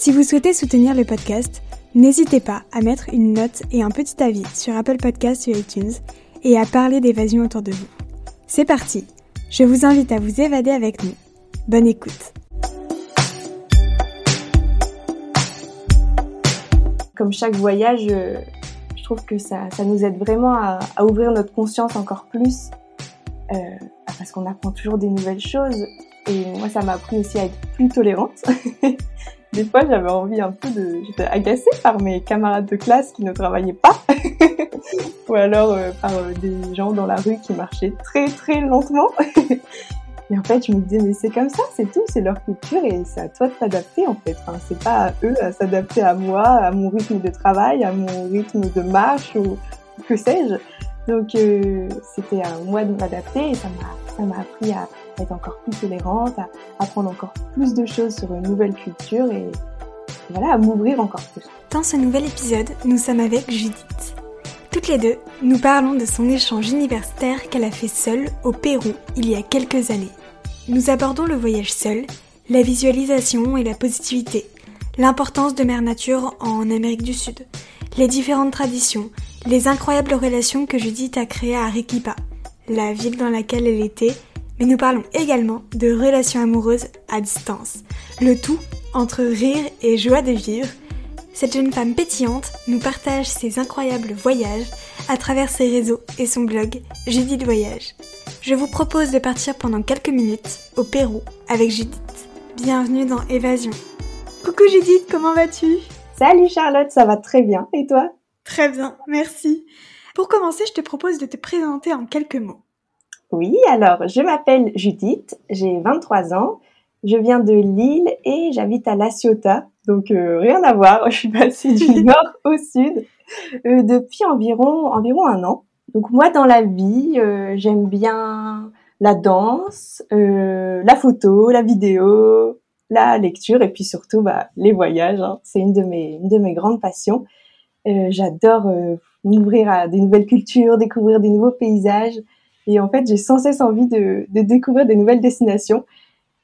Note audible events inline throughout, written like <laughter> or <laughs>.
Si vous souhaitez soutenir le podcast, n'hésitez pas à mettre une note et un petit avis sur Apple Podcasts ou iTunes et à parler d'évasion autour de vous. C'est parti Je vous invite à vous évader avec nous. Bonne écoute Comme chaque voyage, euh, je trouve que ça, nous aide vraiment à, ouvrir notre conscience encore plus, euh, parce qu'on apprend toujours des nouvelles choses. Et moi, ça m'a appris aussi à être plus tolérante. <laughs> des fois, j'avais envie un peu de... J'étais agacée par mes camarades de classe qui ne travaillaient pas. <laughs> Ou alors euh, par euh, des gens dans la rue qui marchaient très très lentement. <laughs> et en fait, je me disais, mais c'est comme ça, c'est tout, c'est leur culture et c'est à toi de t'adapter en fait. Enfin, c'est pas à eux à s'adapter à moi, à mon rythme de travail, à mon rythme de marche ou que sais-je. Donc, euh, c'était à moi de m'adapter et ça m'a, ça m'a appris à être encore plus tolérante, à apprendre encore plus de choses sur une nouvelle culture et voilà, à m'ouvrir encore plus. Dans ce nouvel épisode, nous sommes avec Judith. Toutes les deux, nous parlons de son échange universitaire qu'elle a fait seule au Pérou il y a quelques années. Nous abordons le voyage seul, la visualisation et la positivité, l'importance de Mère Nature en Amérique du Sud, les différentes traditions, les incroyables relations que Judith a créées à Arequipa, la ville dans laquelle elle était, mais nous parlons également de relations amoureuses à distance, le tout entre rire et joie de vivre. Cette jeune femme pétillante nous partage ses incroyables voyages à travers ses réseaux et son blog Judith Voyage. Je vous propose de partir pendant quelques minutes au Pérou avec Judith. Bienvenue dans Évasion. Coucou Judith, comment vas-tu? Salut Charlotte, ça va très bien. Et toi? Très bien, merci. Pour commencer, je te propose de te présenter en quelques mots. Oui, alors je m'appelle Judith, j'ai 23 ans, je viens de Lille et j'habite à La Ciotat, donc euh, rien à voir, <laughs> je suis passée du <laughs> nord au sud euh, depuis environ, environ un an. Donc moi dans la vie, euh, j'aime bien la danse, euh, la photo, la vidéo, la lecture et puis surtout bah, les voyages. Hein. C'est une de mes, une de mes grandes passions. Euh, J'adore m'ouvrir à des nouvelles cultures, découvrir des nouveaux paysages. Et en fait, j'ai sans cesse envie de, de, découvrir des nouvelles destinations.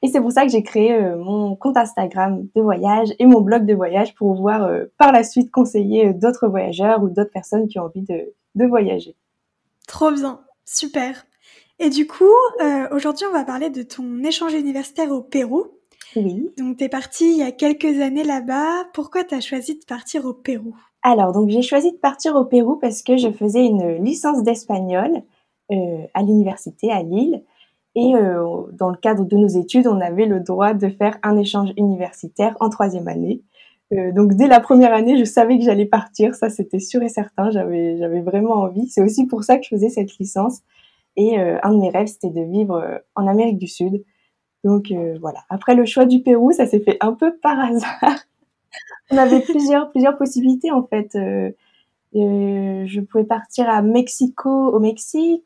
Et c'est pour ça que j'ai créé euh, mon compte Instagram de voyage et mon blog de voyage pour pouvoir euh, par la suite conseiller euh, d'autres voyageurs ou d'autres personnes qui ont envie de, de, voyager. Trop bien, super. Et du coup, aujourd'hui, on va parler de ton échange universitaire au Pérou. Oui. Donc, tu es partie il y a quelques années là-bas. Pourquoi tu as choisi de partir au Pérou? Alors, donc j'ai choisi de partir au Pérou parce que je faisais une licence d'espagnol à l'université à Lille. Et euh, dans le cadre de nos études, on avait le droit de faire un échange universitaire en troisième année. Euh, donc dès la première année, je savais que j'allais partir, ça c'était sûr et certain. J'avais j'avais vraiment envie. C'est aussi pour ça que je faisais cette licence. Et euh, un de mes rêves, c'était de vivre euh, en Amérique du Sud. Donc euh, voilà. Après le choix du Pérou, ça s'est fait un peu par hasard. <laughs> on avait plusieurs plusieurs possibilités en fait. Euh, euh, je pouvais partir à Mexico, au Mexique,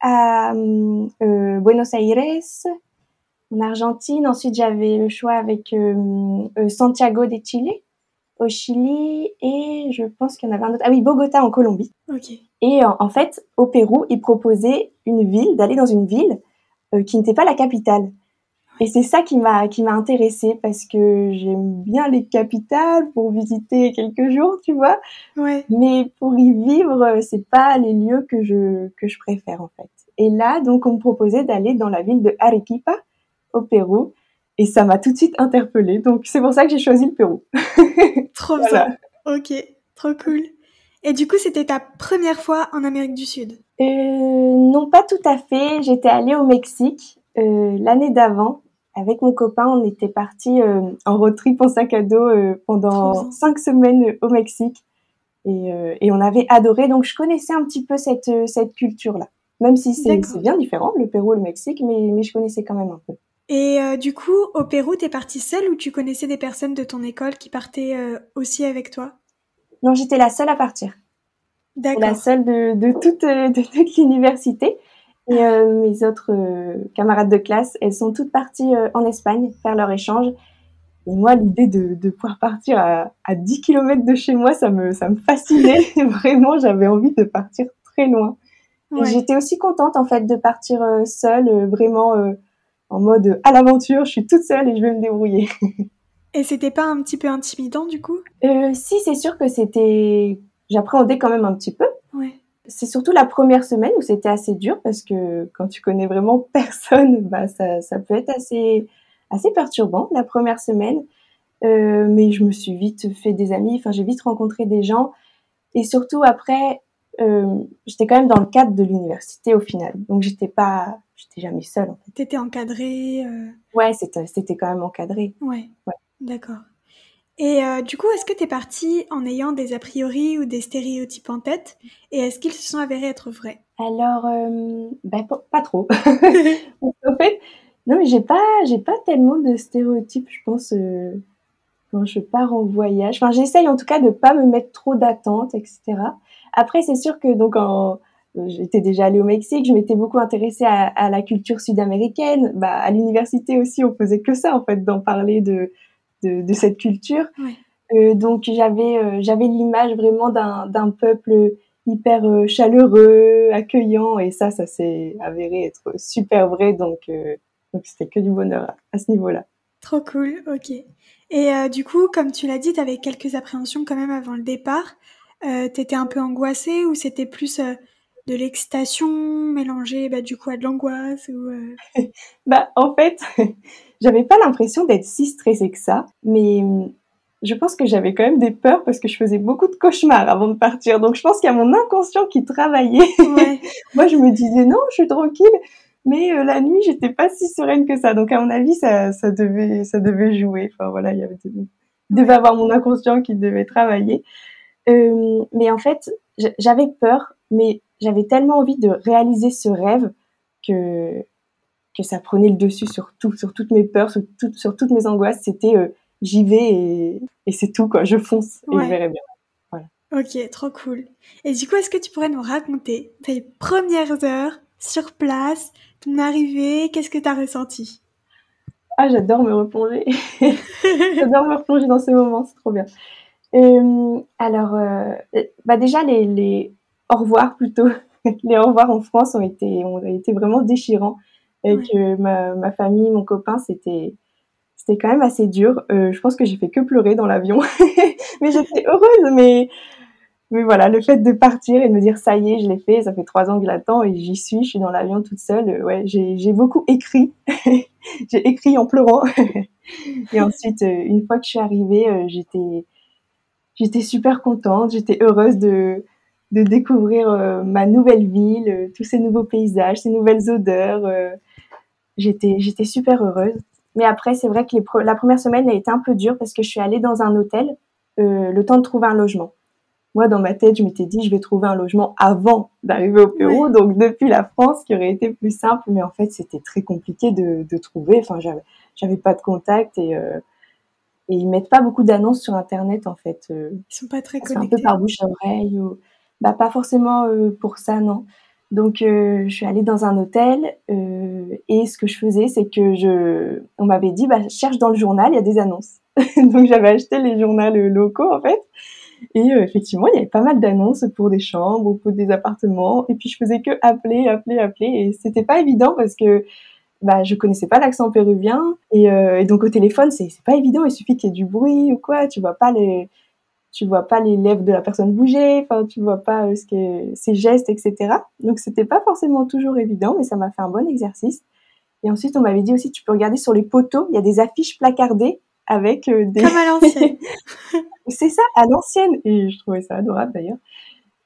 à euh, Buenos Aires, en Argentine. Ensuite, j'avais le choix avec euh, Santiago de Chile, au Chili, et je pense qu'il y en avait un autre. Ah oui, Bogota en Colombie. Ok. Et en, en fait, au Pérou, ils proposaient une ville, d'aller dans une ville qui n'était pas la capitale. Et c'est ça qui m'a qui m'a intéressée parce que j'aime bien les capitales pour visiter quelques jours, tu vois. Ouais. Mais pour y vivre, c'est pas les lieux que je que je préfère en fait. Et là, donc, on me proposait d'aller dans la ville de Arequipa au Pérou, et ça m'a tout de suite interpellée. Donc, c'est pour ça que j'ai choisi le Pérou. <laughs> trop voilà. bien. Ok, trop cool. Et du coup, c'était ta première fois en Amérique du Sud? Euh, Non, pas tout à fait. J'étais allée au Mexique euh, l'année d'avant avec mon copain, on était parti euh, en road trip en sac à dos euh, pendant cinq semaines au Mexique et, euh, et, on avait adoré. Donc je connaissais un petit peu cette cette culture là, même si c'est bien différent le Pérou et le Mexique, mais mais je connaissais quand même un peu. Et du coup, au Pérou, t'es partie seule ou tu connaissais des personnes de ton école qui partaient aussi avec toi? Non, j'étais la seule à partir. D'accord. La seule de, de toute, de toute l'université. Et euh, mes autres euh, camarades de classe, elles sont toutes parties euh, en Espagne faire leur échange. Et moi, l'idée de, de, pouvoir partir à, à 10 km de chez moi, ça me, ça me fascinait. <laughs> <laughs> Vraiment, j'avais envie de partir très loin. Et j'étais aussi contente, en fait, de partir seule, vraiment en mode à l'aventure, je suis toute seule et je vais me débrouiller. <laughs> et c'était pas un petit peu intimidant, du coup? Si, c'est sûr que c'était... J'appréhendais quand même un petit peu. Ouais c'est surtout la première semaine où c'était assez dur parce que quand tu connais vraiment <laughs> personne, bah ça, ça peut être assez assez perturbant la première semaine. Euh, mais je me suis vite fait des amis, enfin j'ai vite rencontré des gens et surtout après euh, j'étais quand même dans le cadre de l'université au final, donc j'étais pas, j'étais jamais seule. En fait. T'étais encadrée. Euh... Ouais, c'était c'était quand même encadré. Ouais. ouais. D'accord. Et euh, du coup, est-ce que tu es partie en ayant des a priori ou des stéréotypes en tête? Et est-ce qu'ils se sont avérés être vrais? Alors, euh, ben, pas trop. <laughs> en fait, non, mais j'ai pas, j'ai pas tellement de stéréotypes, je pense, euh, quand je pars en voyage. Enfin, j'essaye en tout cas de pas me mettre trop d'attentes, etc. Après, c'est sûr que donc en J'étais déjà allée au Mexique, je m'étais beaucoup intéressée à, à la culture sud-américaine. Bah, à l'université aussi, on faisait que ça, en fait, d'en parler de, de, de cette culture. Euh, donc j'avais euh, j'avais l'image vraiment d'un peuple hyper euh, chaleureux, accueillant, et ça, ça s'est avéré être super vrai. Donc donc c'était que du bonheur à, ce niveau-là. Trop cool, ok. Et du coup, comme tu l'as dit, tu avais quelques appréhensions quand même avant le départ. Euh, T'étais un peu angoissée ou c'était plus de l'excitation mélangée bah, du coup à de l'angoisse ou <laughs> Bah en fait, <laughs> J'avais pas l'impression d'être si stressée que ça, mais hum, je pense que j'avais quand même des peurs parce que je faisais beaucoup de cauchemars avant de partir. Donc je pense qu'il y a mon inconscient qui travaillait. Ouais. <laughs> Moi, je me disais non, je suis tranquille. Mais euh, la nuit, j'étais pas si sereine que ça. Donc à mon avis, ça, ça devait, ça devait jouer. Enfin voilà, il y avait, devait avoir mon inconscient qui devait travailler. Euh, mais en fait, j'avais peur, mais j'avais tellement envie de réaliser ce rêve que que ça prenait le dessus sur tout, sur toutes mes peurs, sur, sur toutes mes angoisses. C'était euh, j'y vais et, et c'est tout, quoi. Je fonce et je verrai bien. Voilà. Ok, trop cool. Et du coup, est-ce que tu pourrais nous raconter tes premières heures sur place, ton arrivée, qu'est-ce que tu as ressenti? Ah, j'adore me replonger. <laughs> j'adore me replonger dans ces moments, c'est trop bien. Euh, alors, euh, bah déjà, les, les au revoir plutôt. <laughs> les au revoir en France ont été, ont été vraiment déchirants et que ma, ma, famille, mon copain, c'était c'était quand même assez dur. Euh, je pense que j'ai fait que pleurer dans l'avion, <laughs> mais j'étais heureuse. Mais mais voilà, le fait de partir et de me dire ça y est, je l'ai fait, ça fait trois ans que j'attends et j'y suis, je suis dans l'avion toute seule. Euh, ouais, j'ai beaucoup écrit, <laughs> j'ai écrit en pleurant. et ensuite, euh, une fois que je suis arrivée, j'étais j'étais super contente, j'étais heureuse de de découvrir ma nouvelle ville, tous ces nouveaux paysages, ces nouvelles odeurs j'étais j'étais super heureuse. Mais après, c'est vrai que les la première semaine a été un peu dure parce que je suis allée dans un hôtel euh, le temps de trouver un logement. Moi, dans ma tête, je m'étais dit, je vais trouver un logement avant d'arriver au Pérou, donc depuis la France, qui aurait été plus simple. Mais en fait, c'était très compliqué de, de trouver. Enfin, j'avais, j'avais pas de contact et, euh, et ils mettent pas beaucoup d'annonces sur Internet, en fait. Euh, ils sont pas très connectés. Un peu par bouche à oreille. Ou... Bah, pas forcément euh, pour ça, non. Donc, euh, je suis allée dans un hôtel euh, et ce que je faisais, c'est que je, on m'avait dit, bah, cherche dans le journal, il y a des annonces. <laughs> Donc, j'avais acheté les journaux locaux en fait. Et euh, effectivement, il y avait pas mal d'annonces pour des chambres ou pour des appartements. Et puis, je faisais que appeler, appeler, appeler. Et c'était pas évident parce que bah, je connaissais pas l'accent péruvien. Et, euh, et, donc, au téléphone, c'est pas évident. Il suffit qu'il y ait du bruit ou quoi. Tu vois pas les tu vois pas les lèvres de la personne bouger, enfin tu vois pas euh, ce que ses gestes, etc. Donc c'était pas forcément toujours évident, mais ça m'a fait un bon exercice. Et ensuite on m'avait dit aussi tu peux regarder sur les poteaux, il y a des affiches placardées avec euh, des. Comme à l'ancienne. <laughs> c'est ça, à l'ancienne. Et je trouvais ça adorable d'ailleurs.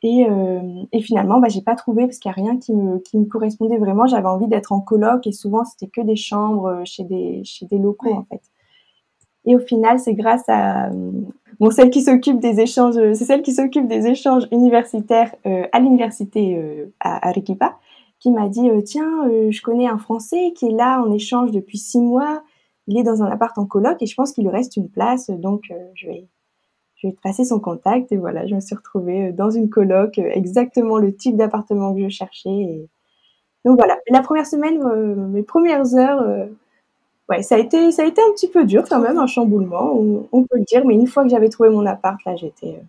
Et, euh, et finalement, bah, j'ai pas trouvé parce qu'il y a rien qui me, qui me correspondait vraiment. J'avais envie d'être en coloc et souvent c'était que des chambres chez des, chez des locaux en fait. Et au final, c'est grâce à bon celle qui s'occupe des échanges, c'est celle qui s'occupe des échanges universitaires euh, à l'université euh, à Arequipa, qui m'a dit tiens, je connais un Français qui est là en échange depuis six mois. Il est dans un appart en coloc et je pense qu'il lui reste une place, donc je vais je vais tracer son contact et voilà, je me suis retrouvée dans une coloc, exactement le type d'appartement que je cherchais. Et... Donc voilà, la première semaine, mes premières heures, ouais, ça a été, ça a été un petit peu dur quand même, un chamboulement, on, peut le dire. Mais une fois que j'avais trouvé mon appart, là, j'étais euh,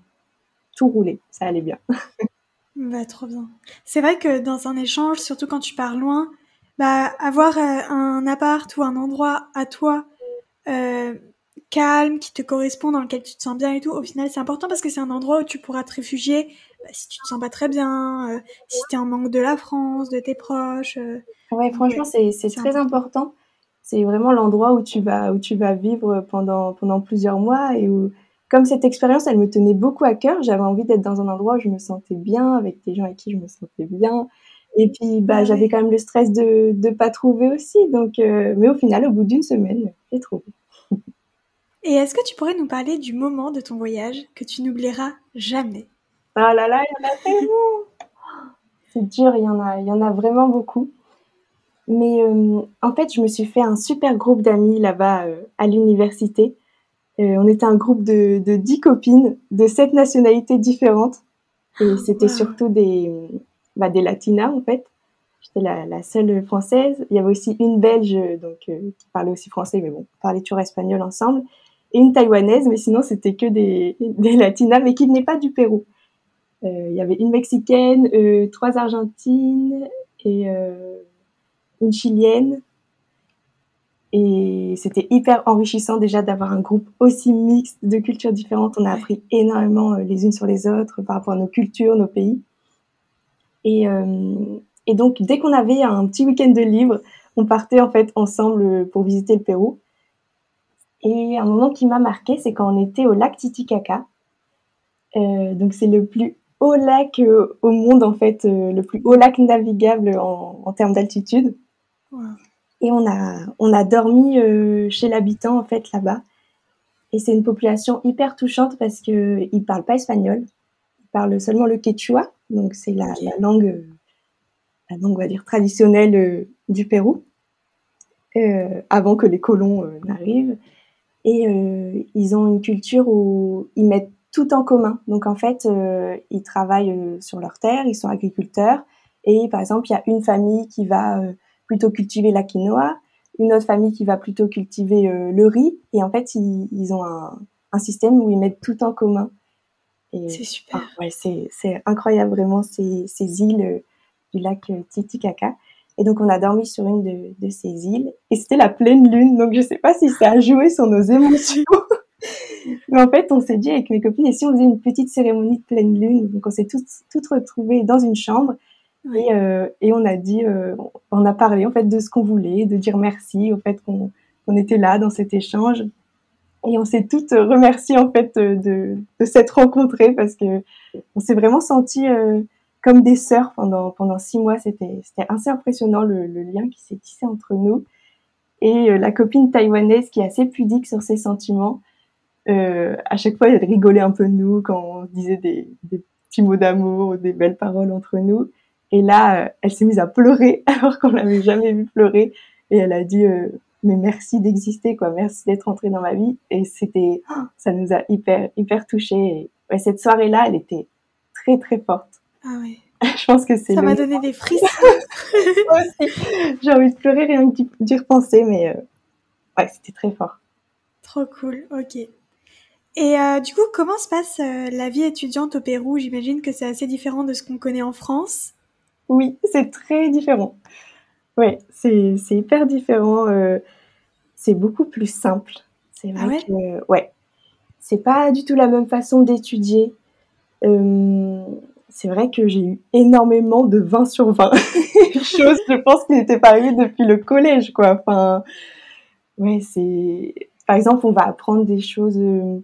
tout roulé, ça allait bien. <laughs> bah, trop bien. C'est vrai que dans un échange, surtout quand tu pars loin, bah, avoir euh, un appart ou un endroit à toi euh, calme, qui te correspond, dans lequel tu te sens bien et tout, au final, c'est important parce que c'est un endroit où tu pourras te réfugier bah, si tu te sens pas très bien, si tu es en manque de la France, de tes proches. ouais, franchement, c'est très important c'est vraiment l'endroit où tu vas où tu vas vivre pendant pendant plusieurs mois et où comme cette expérience elle me tenait beaucoup à cœur j'avais envie d'être dans un endroit où je me sentais bien avec des gens avec qui je me sentais bien. Et puis bah ah j'avais quand même le stress de de pas trouver aussi. Donc euh, mais au final au bout d'une semaine j'ai trouvé. <laughs> Et est-ce que tu pourrais nous parler du moment de ton voyage que tu n'oublieras jamais? Ah là là il y en a tellement! C'est dur il y en a il y en a vraiment beaucoup mais euh, en fait, je me suis fait un super groupe d'amis là-bas euh, à l'université. Euh, on était un groupe de, de 10 copines de sept nationalités différentes. Et c'était surtout des, bah, des latinas en fait. J'étais la, la, seule française. Il y avait aussi une belge donc qui parlait aussi français, mais bon, on parlait toujours espagnol ensemble. Et une taïwanaise, mais sinon c'était que des, <laughs> des latinas, mais qui venaient pas du Pérou. il y avait une mexicaine, trois argentines et chilienne. Et c'était hyper enrichissant déjà d'avoir un groupe aussi mixte de cultures différentes. On a appris énormément euh, les unes sur les autres par rapport à nos cultures, nos pays. Et, euh, et donc, dès qu'on avait un petit week-end de libre, on partait en fait ensemble pour visiter le Pérou. Et un moment qui m'a marqué, c'est quand on était au lac Titicaca. Euh, donc, c'est le plus haut lac au monde, en fait, le plus haut lac navigable en termes d'altitude. Et on a, on a dormi euh, chez l'habitant, en fait, là-bas. Et c'est une population hyper touchante parce qu'ils ne parlent pas espagnol. Ils parlent seulement le quechua. Donc, c'est la, langue, la langue, on va dire, traditionnelle euh, du Pérou. Euh, avant que les colons n'arrivent. Et ils ont une culture où ils mettent tout en commun. Donc, en fait, ils travaillent sur leur terre, ils sont agriculteurs. Et par exemple, il y a une famille qui va plutôt cultiver la quinoa, une autre famille qui va plutôt cultiver euh, le riz. Et en fait, ils, ont un, un, système où ils mettent tout en commun. C'est super. Ah, ouais, c'est incroyable vraiment ces, ces îles euh, du lac euh, Titicaca. Et donc, on a dormi sur une de, de ces îles. Et c'était la pleine lune. Donc, je sais pas si ça a joué sur nos émotions. <laughs> Mais en fait, on s'est dit avec mes copines, et si on faisait une petite cérémonie de pleine lune? Donc, on s'est toutes, toutes retrouvées dans une chambre. Et, euh, et, on a dit, euh, on a parlé en fait de ce qu'on voulait, de dire merci au fait qu'on était là dans cet échange. Et on s'est toutes remerciées en fait de, de s'être rencontrées parce que on s'est vraiment senti euh, comme des sœurs pendant pendant six mois. C'était c'était assez impressionnant le, le lien qui s'est tissé entre nous. Et euh, la copine taïwanaise qui est assez pudique sur ses sentiments, euh, à chaque fois elle rigolait un peu de nous quand on disait des, des petits mots d'amour, des belles paroles entre nous. Et là, euh, elle s'est mise à pleurer <laughs> alors qu'on l'avait jamais vu pleurer. Et elle a dit euh, mais merci d'exister quoi, merci d'être entrée dans ma vie. Et c'était, oh, ça nous a hyper hyper touchés. Et, cette soirée là, elle était très très forte. Ah ouais. <laughs> Je pense que c'est. Ça m'a donné des frissons. <laughs> Moi aussi. J'ai envie de pleurer rien que d'y repenser, mais euh, ouais, c'était très fort. Trop cool. Ok. Et euh, du coup, comment se passe euh, la vie étudiante au Pérou? J'imagine que c'est assez différent de ce qu'on connaît en France. Oui, c'est très différent. Oui, c'est hyper différent. Euh, c'est beaucoup plus simple. C'est vrai ah ouais? que, ouais, c'est pas du tout la même façon d'étudier. Euh, c'est vrai que j'ai eu énormément de 20 sur 20. <laughs> Chose, je pense, qui n'était pas arrivée depuis le collège, quoi. Enfin, ouais, c'est, par exemple, on va apprendre des choses, euh,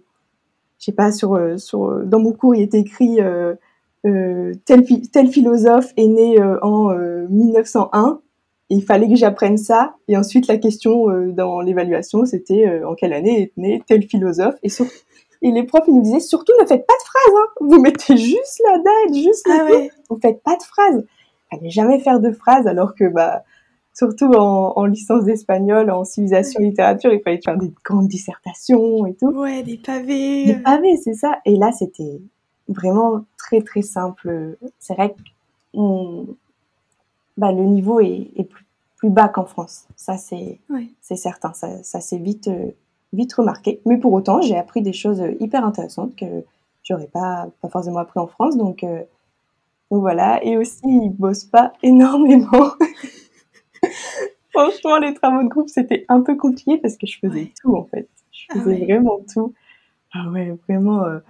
je sais pas, sur, sur, dans mon cours, il est écrit, euh, euh, tel, tel, philosophe est né euh, en 1901. Euh, il fallait que j'apprenne ça. Et ensuite, la question dans l'évaluation, c'était en quelle année est né tel philosophe. Et, et les profs, ils nous disaient surtout ne faites pas de phrases. Hein. Vous mettez juste la date, juste la ah Vous faites pas de phrases. fallait jamais faire de phrases, alors que bah surtout en, en licence d'espagnol, en civilisation littérature, il fallait faire des grandes dissertations et tout. Ouais, des pavés. Des pavés, c'est ça. Et là, c'était vraiment très très simple. C'est vrai que bah, le niveau est, est plus, plus, bas qu'en France. Ça, c'est certain. Ça, ça s'est vite, euh, vite remarqué. Mais pour autant, j'ai appris des choses hyper intéressantes que j'aurais pas, pas forcément appris en France. Donc, euh, donc voilà. Et aussi, ils bossent pas <laughs> énormément. <laughs> Franchement, les travaux de groupe, c'était un peu compliqué parce que je faisais Ouais. tout, en fait. Je Ah faisais ouais. vraiment tout. Ah ouais, vraiment, euh,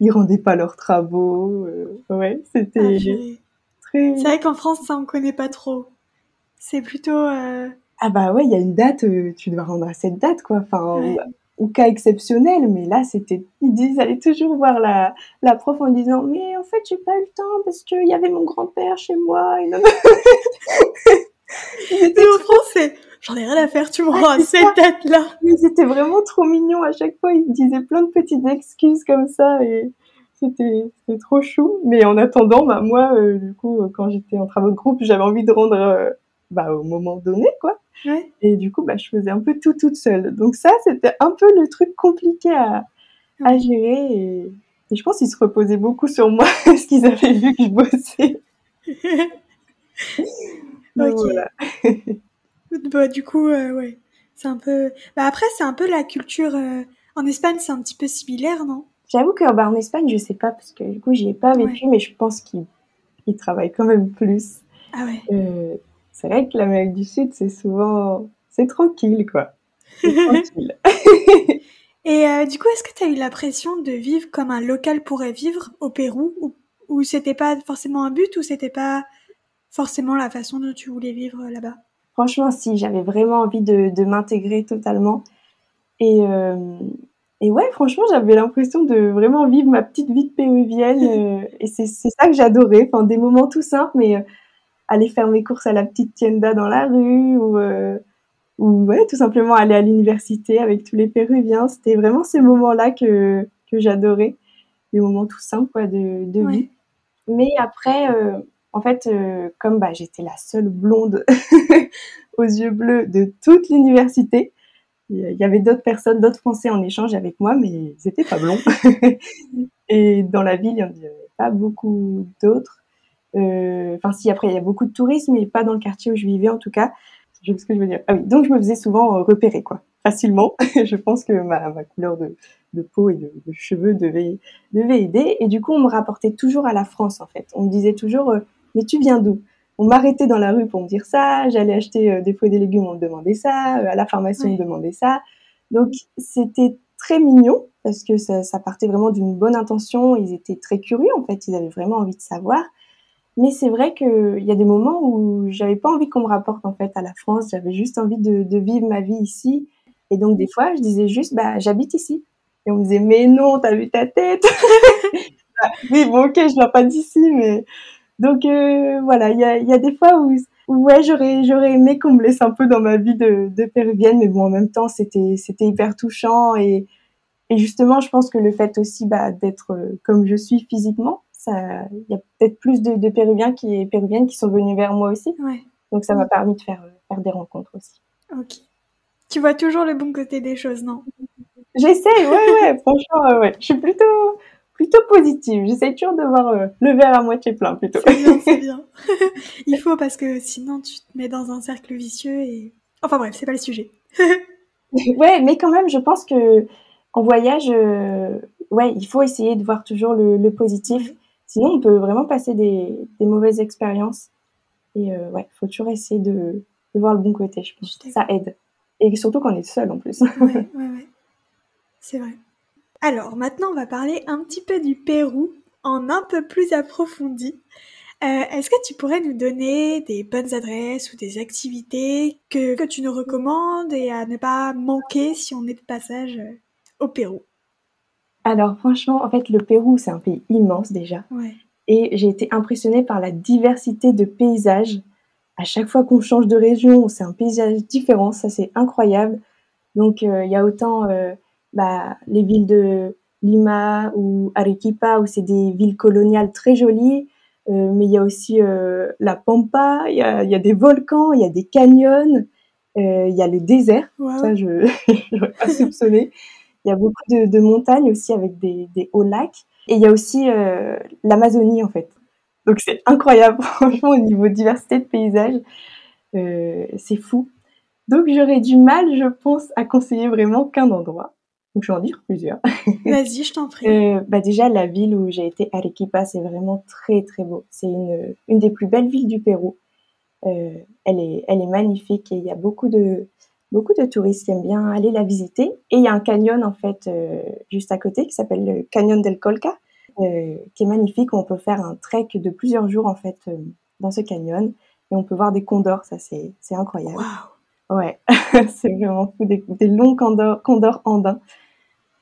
ils rendaient pas leurs travaux. euh, ouais, Ah, c'était purée. très... C'est vrai qu'en France, ça, on connaît pas trop. C'est plutôt. euh, Ah bah ouais, il y a une date, euh, tu dois rendre à cette date, quoi. Enfin, Ouais. ou, ou cas exceptionnel, mais là, c'était... Ils disent, ils allaient toujours voir la, la prof en disant « Mais en fait, j'ai pas eu le temps parce qu'il y avait mon grand-père chez moi. » et non, <laughs> en France, c'est. J'en ai rien à faire, tu me rends à c'est cette date-là. Ils étaient vraiment trop mignons. À chaque fois, ils disaient plein de petites excuses comme ça et c'était c'était trop chou. Mais en attendant, bah, moi, euh, du coup, quand j'étais en travaux de groupe, j'avais envie de rendre euh, bah, au moment donné, quoi. Ouais. Et du coup, bah, je faisais un peu tout toute seule. Donc ça, c'était un peu le truc compliqué à, gérer. Et, et je pense qu'ils se reposaient beaucoup sur moi <laughs> parce qu'ils avaient vu que je bossais. <laughs> Donc, voilà. <laughs> Bah, du coup, euh, ouais. C'est un peu. Bah, après, c'est un peu la culture. euh, En Espagne, c'est un petit peu similaire, non? J'avoue que bah, en Espagne, je sais pas parce que du coup, j'y ai pas vécu, mais je pense qu'ils ils travaillent quand même plus. Ah ouais. Euh, c'est vrai que l'Amérique du Sud, c'est souvent, c'est tranquille, quoi. C'est <laughs> tranquille. Et euh, du coup, est-ce que tu as eu l'impression de vivre comme un local pourrait vivre au Pérou ou, ou c'était pas forcément un but ou c'était pas forcément la façon dont tu voulais vivre euh, là-bas? Franchement, si, j'avais vraiment envie de, de m'intégrer totalement. Et, euh, et ouais, franchement, j'avais l'impression de vraiment vivre ma petite vie de péruvienne. <laughs> euh, et c'est c'est ça que j'adorais. Enfin, des moments tout simples, mais euh, aller faire mes courses à la petite tienda dans la rue ou, ou ouais, tout simplement aller à l'université avec tous les Péruviens. C'était vraiment ces moments-là que, que j'adorais. Des moments tout simples, quoi, de, de Ouais. vie. Mais après, en fait, euh, comme bah, j'étais la seule blonde <laughs> aux yeux bleus de toute l'université, il y avait d'autres personnes, d'autres Français en échange avec moi, mais ils n'étaient pas blonds. <laughs> Et dans la ville, il n'y en avait pas beaucoup d'autres. Euh, Enfin, si, après, il y a beaucoup de tourisme, mais pas dans le quartier où je vivais, en tout cas. Je sais ce que je veux dire. Ah oui, donc je me faisais souvent euh, repérer, quoi, facilement. <laughs> je pense que ma, couleur de, peau et de, cheveux devait, devait aider. Et du coup, on me rapportait toujours à la France, en fait. On me disait toujours, mais tu viens d'où? On m'arrêtait dans la rue pour me dire ça. J'allais acheter euh, des fruits et des légumes, on me demandait ça. Euh, à la pharmacie, on me demandait ça. Donc, c'était très mignon parce que ça, ça partait vraiment d'une bonne intention. Ils étaient très curieux, en fait. Ils avaient vraiment envie de savoir. Mais c'est vrai qu'il y a des moments où j'avais pas envie qu'on me rapporte en fait à la France. J'avais juste envie de, de vivre ma vie ici. Et donc des fois, je disais juste, bah j'habite ici. Et on me disait, mais non, t'as vu ta tête? <laughs> Bah, Oui, bon, ok, je viens pas d'ici, mais donc euh, voilà, il y a, il y a des fois où, où, ouais, j'aurais j'aurais aimé qu'on me laisse un peu dans ma vie de, de péruvienne, mais bon, en même temps, c'était c'était hyper touchant et et justement, je pense que le fait aussi bah, d'être euh, comme je suis physiquement, ça, il y a peut-être plus de, de Péruviens qui, péruviennes qui sont venus vers moi aussi. Ouais, Donc ça m'a permis de faire, faire des rencontres aussi. ok. Tu vois toujours le bon côté des choses, non? J'essaye, ouais, ouais, <laughs> franchement, ouais. Je suis plutôt, plutôt positive. J'essaye toujours de voir euh, le verre à moitié plein plutôt. C'est bien, c'est <laughs> bien. <laughs> Il faut parce que sinon tu te mets dans un cercle vicieux et... Enfin bref, c'est pas le sujet. <laughs> ouais, mais quand même, je pense que en voyage, euh, ouais, il faut essayer de voir toujours le, le positif. Sinon, on peut vraiment passer des, des mauvaises expériences. Et euh, ouais, faut toujours essayer de, de voir le bon côté, je pense. Je Ça aide. Et surtout quand on est seul en plus. Ouais, ouais, ouais. C'est vrai. Alors, maintenant, on va parler un petit peu du Pérou en un peu plus approfondi. Euh, Est-ce que tu pourrais nous donner des bonnes adresses ou des activités que, que tu nous recommandes et à ne pas manquer si on est de passage euh, au Pérou? Alors franchement, en fait, le Pérou, c'est un pays immense déjà. Ouais. Et j'ai été impressionnée par la diversité de paysages. À chaque fois qu'on change de région, c'est un paysage différent. Ça, c'est incroyable. Donc, euh, il y a autant euh, bah, les villes de Lima ou Arequipa, où c'est des villes coloniales très jolies. Euh, mais il y a aussi euh, la pampa, il y a, y a, des volcans, il y a des canyons, euh, il y a le désert. Ça, je <laughs> n'aurais pas soupçonné. Il y a beaucoup de, de, montagnes aussi avec des, des, hauts lacs. Et il y a aussi l'Amazonie, en fait. Donc c'est incroyable, <laughs> franchement, au niveau diversité de paysages. c'est fou. Donc j'aurais du mal, je pense, à conseiller vraiment qu'un endroit. Donc je vais en dire plusieurs. <laughs> Vas-y, je t'en prie. Euh, bah déjà, la ville où j'ai été, Arequipa, c'est vraiment très très beau. C'est une, une des plus belles villes du Pérou. Euh, elle, est, elle est magnifique et il y a beaucoup de, beaucoup de touristes qui aiment bien aller la visiter. Et il y a un canyon en fait euh, juste à côté qui s'appelle le Canyon del Colca, qui est magnifique. On peut faire un trek de plusieurs jours en fait dans ce canyon et on peut voir des condors. Ça c'est incroyable. Ouais, <laughs> c'est vraiment fou, des, des longs condors, condors andins.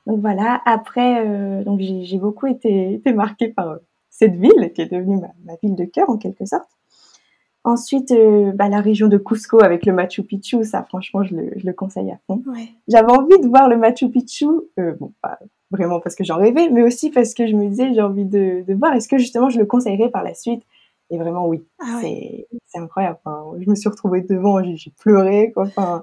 Donc voilà, après, euh, donc j'ai beaucoup été, été marquée par euh, cette ville qui est devenue ma, ma, ville de cœur en quelque sorte. Ensuite, euh, bah, la région de Cusco avec le Machu Picchu, ça franchement, je le, je le conseille à fond. Ouais. J'avais envie de voir le Machu Picchu, bon, pas vraiment parce que j'en rêvais, mais aussi parce que je me disais, j'ai envie de, de voir, est-ce que justement je le conseillerais par la suite? Et vraiment, oui. Ah ouais. C'est incroyable. Enfin, je me suis retrouvée devant, j'ai pleuré. Quoi. Enfin,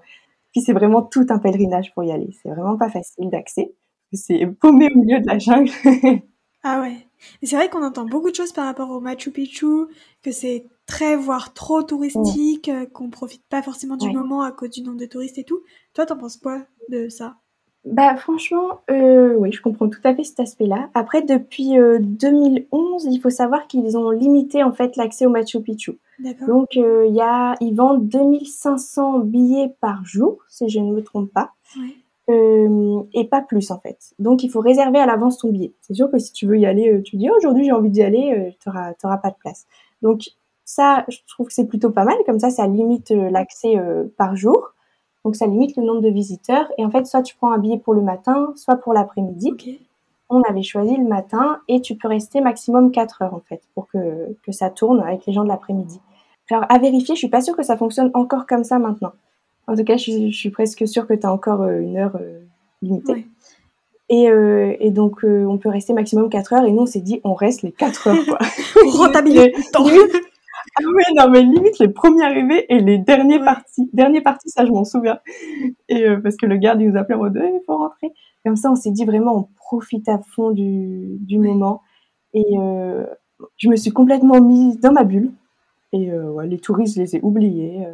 puis c'est vraiment tout un pèlerinage pour y aller. C'est vraiment pas facile d'accès. C'est paumé au milieu de la jungle. <laughs> ah ouais. Mais c'est vrai qu'on entend beaucoup de choses par rapport au Machu Picchu, que c'est très, voire trop touristique, ouais. qu'on profite pas forcément du ouais. moment à cause du nombre de touristes et tout. Toi, t'en penses quoi de ça? Bah franchement, euh, oui, je comprends tout à fait cet aspect-là. Après, depuis euh, 2011, il faut savoir qu'ils ont limité en fait l'accès au Machu Picchu. Donc il euh, y a, ils vendent 2500 billets par jour, si je ne me trompe pas, ouais. Et pas plus en fait. Donc il faut réserver à l'avance ton billet. C'est sûr que si tu veux y aller, tu dis oh, aujourd'hui j'ai envie d'y aller, tu n'auras pas de place. Donc ça, je trouve que c'est plutôt pas mal. Comme ça, ça limite l'accès par jour. Donc ça limite le nombre de visiteurs. Et en fait, soit tu prends un billet pour le matin, soit pour l'après-midi. Okay. On avait choisi le matin et tu peux rester maximum 4 heures en fait pour que, que ça tourne avec les gens de l'après-midi. Alors à vérifier, je suis pas sûre que ça fonctionne encore comme ça maintenant. En tout cas, je, suis, je suis presque sûre que tu as encore une heure euh, limitée. Ouais. Et, euh, et, donc, euh, on peut rester maximum 4 heures. Et nous, on s'est dit, on reste les 4 heures. Quoi. <laughs> Rentabilité temps. Ah oui, non, mais limite les premiers arrivés et les derniers ouais. partis. Derniers partis, ça, je m'en souviens. Et euh, parce que le garde, il nous appelait en mode, il faut rentrer. Comme ça, on s'est dit vraiment, on profite à fond du, du ouais. moment. Et euh, je me suis complètement mise dans ma bulle. Et euh, ouais, les touristes, je les ai oubliés.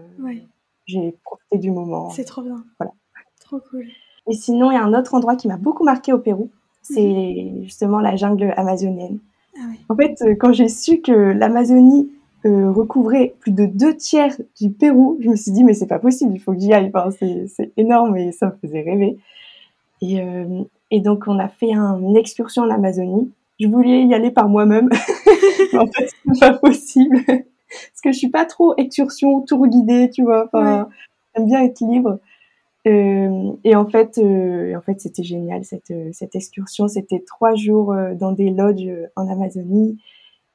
J'ai profité du moment. C'est trop bien. Voilà. Trop cool. Et sinon, il y a un autre endroit qui m'a beaucoup marqué au Pérou. C'est mmh. justement la jungle amazonienne. Ah ouais. En fait, quand j'ai su que l'Amazonie euh, recouvrait plus de deux tiers du Pérou, je me suis dit mais c'est pas possible, il faut que j'y aille. Enfin, c'est énorme et ça me faisait rêver. Et, euh, et donc on a fait un, une excursion en Amazonie. Je voulais y aller par moi-même, mais <laughs> en fait c'est pas possible parce que je suis pas trop excursion, tour guidé, tu vois. Enfin, ouais. j'aime bien être libre. Euh, et en fait, euh, en fait, c'était génial cette cette excursion. C'était trois jours euh, dans des lodges en Amazonie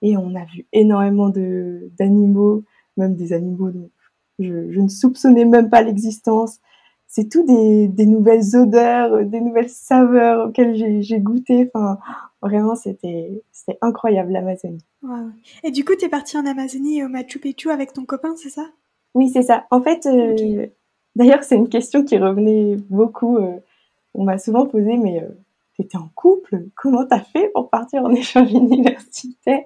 et on a vu énormément de d'animaux, même des animaux dont je, je ne soupçonnais même pas l'existence. C'est tout des, des nouvelles odeurs, des nouvelles saveurs auxquelles j'ai goûté. Enfin, vraiment, c'était c'était incroyable l'Amazonie. Wow. Et du coup, tu es partie en Amazonie au Machu Picchu avec ton copain, c'est ça? Oui, c'est ça. En fait, euh, okay. d'ailleurs, c'est une question qui revenait beaucoup. Euh, on m'a souvent posé, mais euh, tu étais en couple? Comment t'as fait pour partir en <laughs> échange universitaire?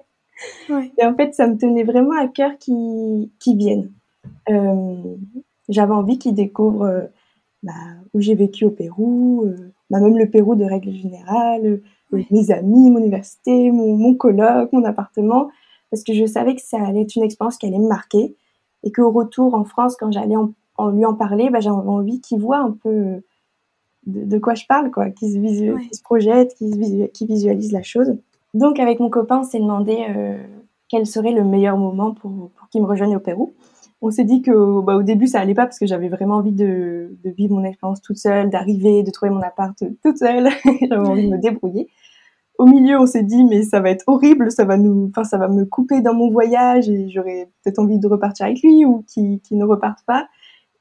Ouais. Et en fait, ça me tenait vraiment à cœur qu'ils qu viennent. Euh, J'avais envie qu'ils découvrent bah, où j'ai vécu au Pérou, bah, même le Pérou de règle générale, mes amis, mon université, mon, mon colloque, mon appartement, parce que je savais que ça allait être une expérience qui allait me marquer et qu'au retour en France, quand j'allais en, en, lui en parler, bah, j'avais envie qu'il voit un peu de, de, quoi je parle, quoi, qu'il se, visu ouais. qu se projette, qu'il visu qu visualise la chose. Donc, avec mon copain, on s'est demandé euh, quel serait le meilleur moment pour, pour qu'il me rejoigne au Pérou. On s'est dit que bah, au début, ça allait pas parce que j'avais vraiment envie de, de vivre mon expérience toute seule, d'arriver, de trouver mon appart toute seule. <laughs> j'avais envie de me débrouiller. Au milieu, on s'est dit mais ça va être horrible, ça va nous, enfin ça va me couper dans mon voyage et j'aurais peut-être envie de repartir avec lui ou qu'il qu ne reparte pas.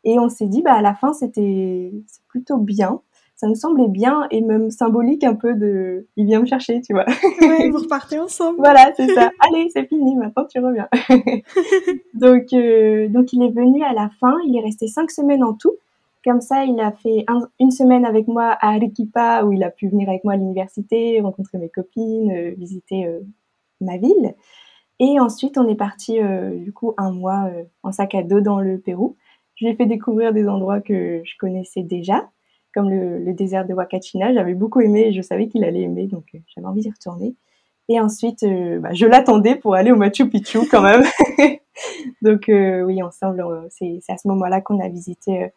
Et on s'est dit bah à la fin c'était plutôt bien. ça me semblait bien et même symbolique un peu de, il vient me chercher, tu vois. <laughs> Ouais, vous repartez ensemble. voilà, c'est ça. <laughs> Allez, c'est fini, maintenant tu reviens. <laughs> donc, euh, donc il est venu à la fin, il est resté cinq semaines en tout. Comme ça, il a fait une semaine avec moi à Arequipa où il a pu venir avec moi à l'université, rencontrer mes copines, euh, visiter euh, ma ville. Et ensuite, on est parti du coup un mois en sac à dos dans le Pérou. Je lui ai fait découvrir des endroits que je connaissais déjà comme le, désert de Wakachina. J'avais beaucoup aimé et je savais qu'il allait aimer, donc euh, j'avais envie d'y retourner. Et ensuite, euh, bah, je l'attendais pour aller au Machu Picchu quand même. <laughs> donc euh, oui, ensemble, c'est à ce moment-là qu'on a visité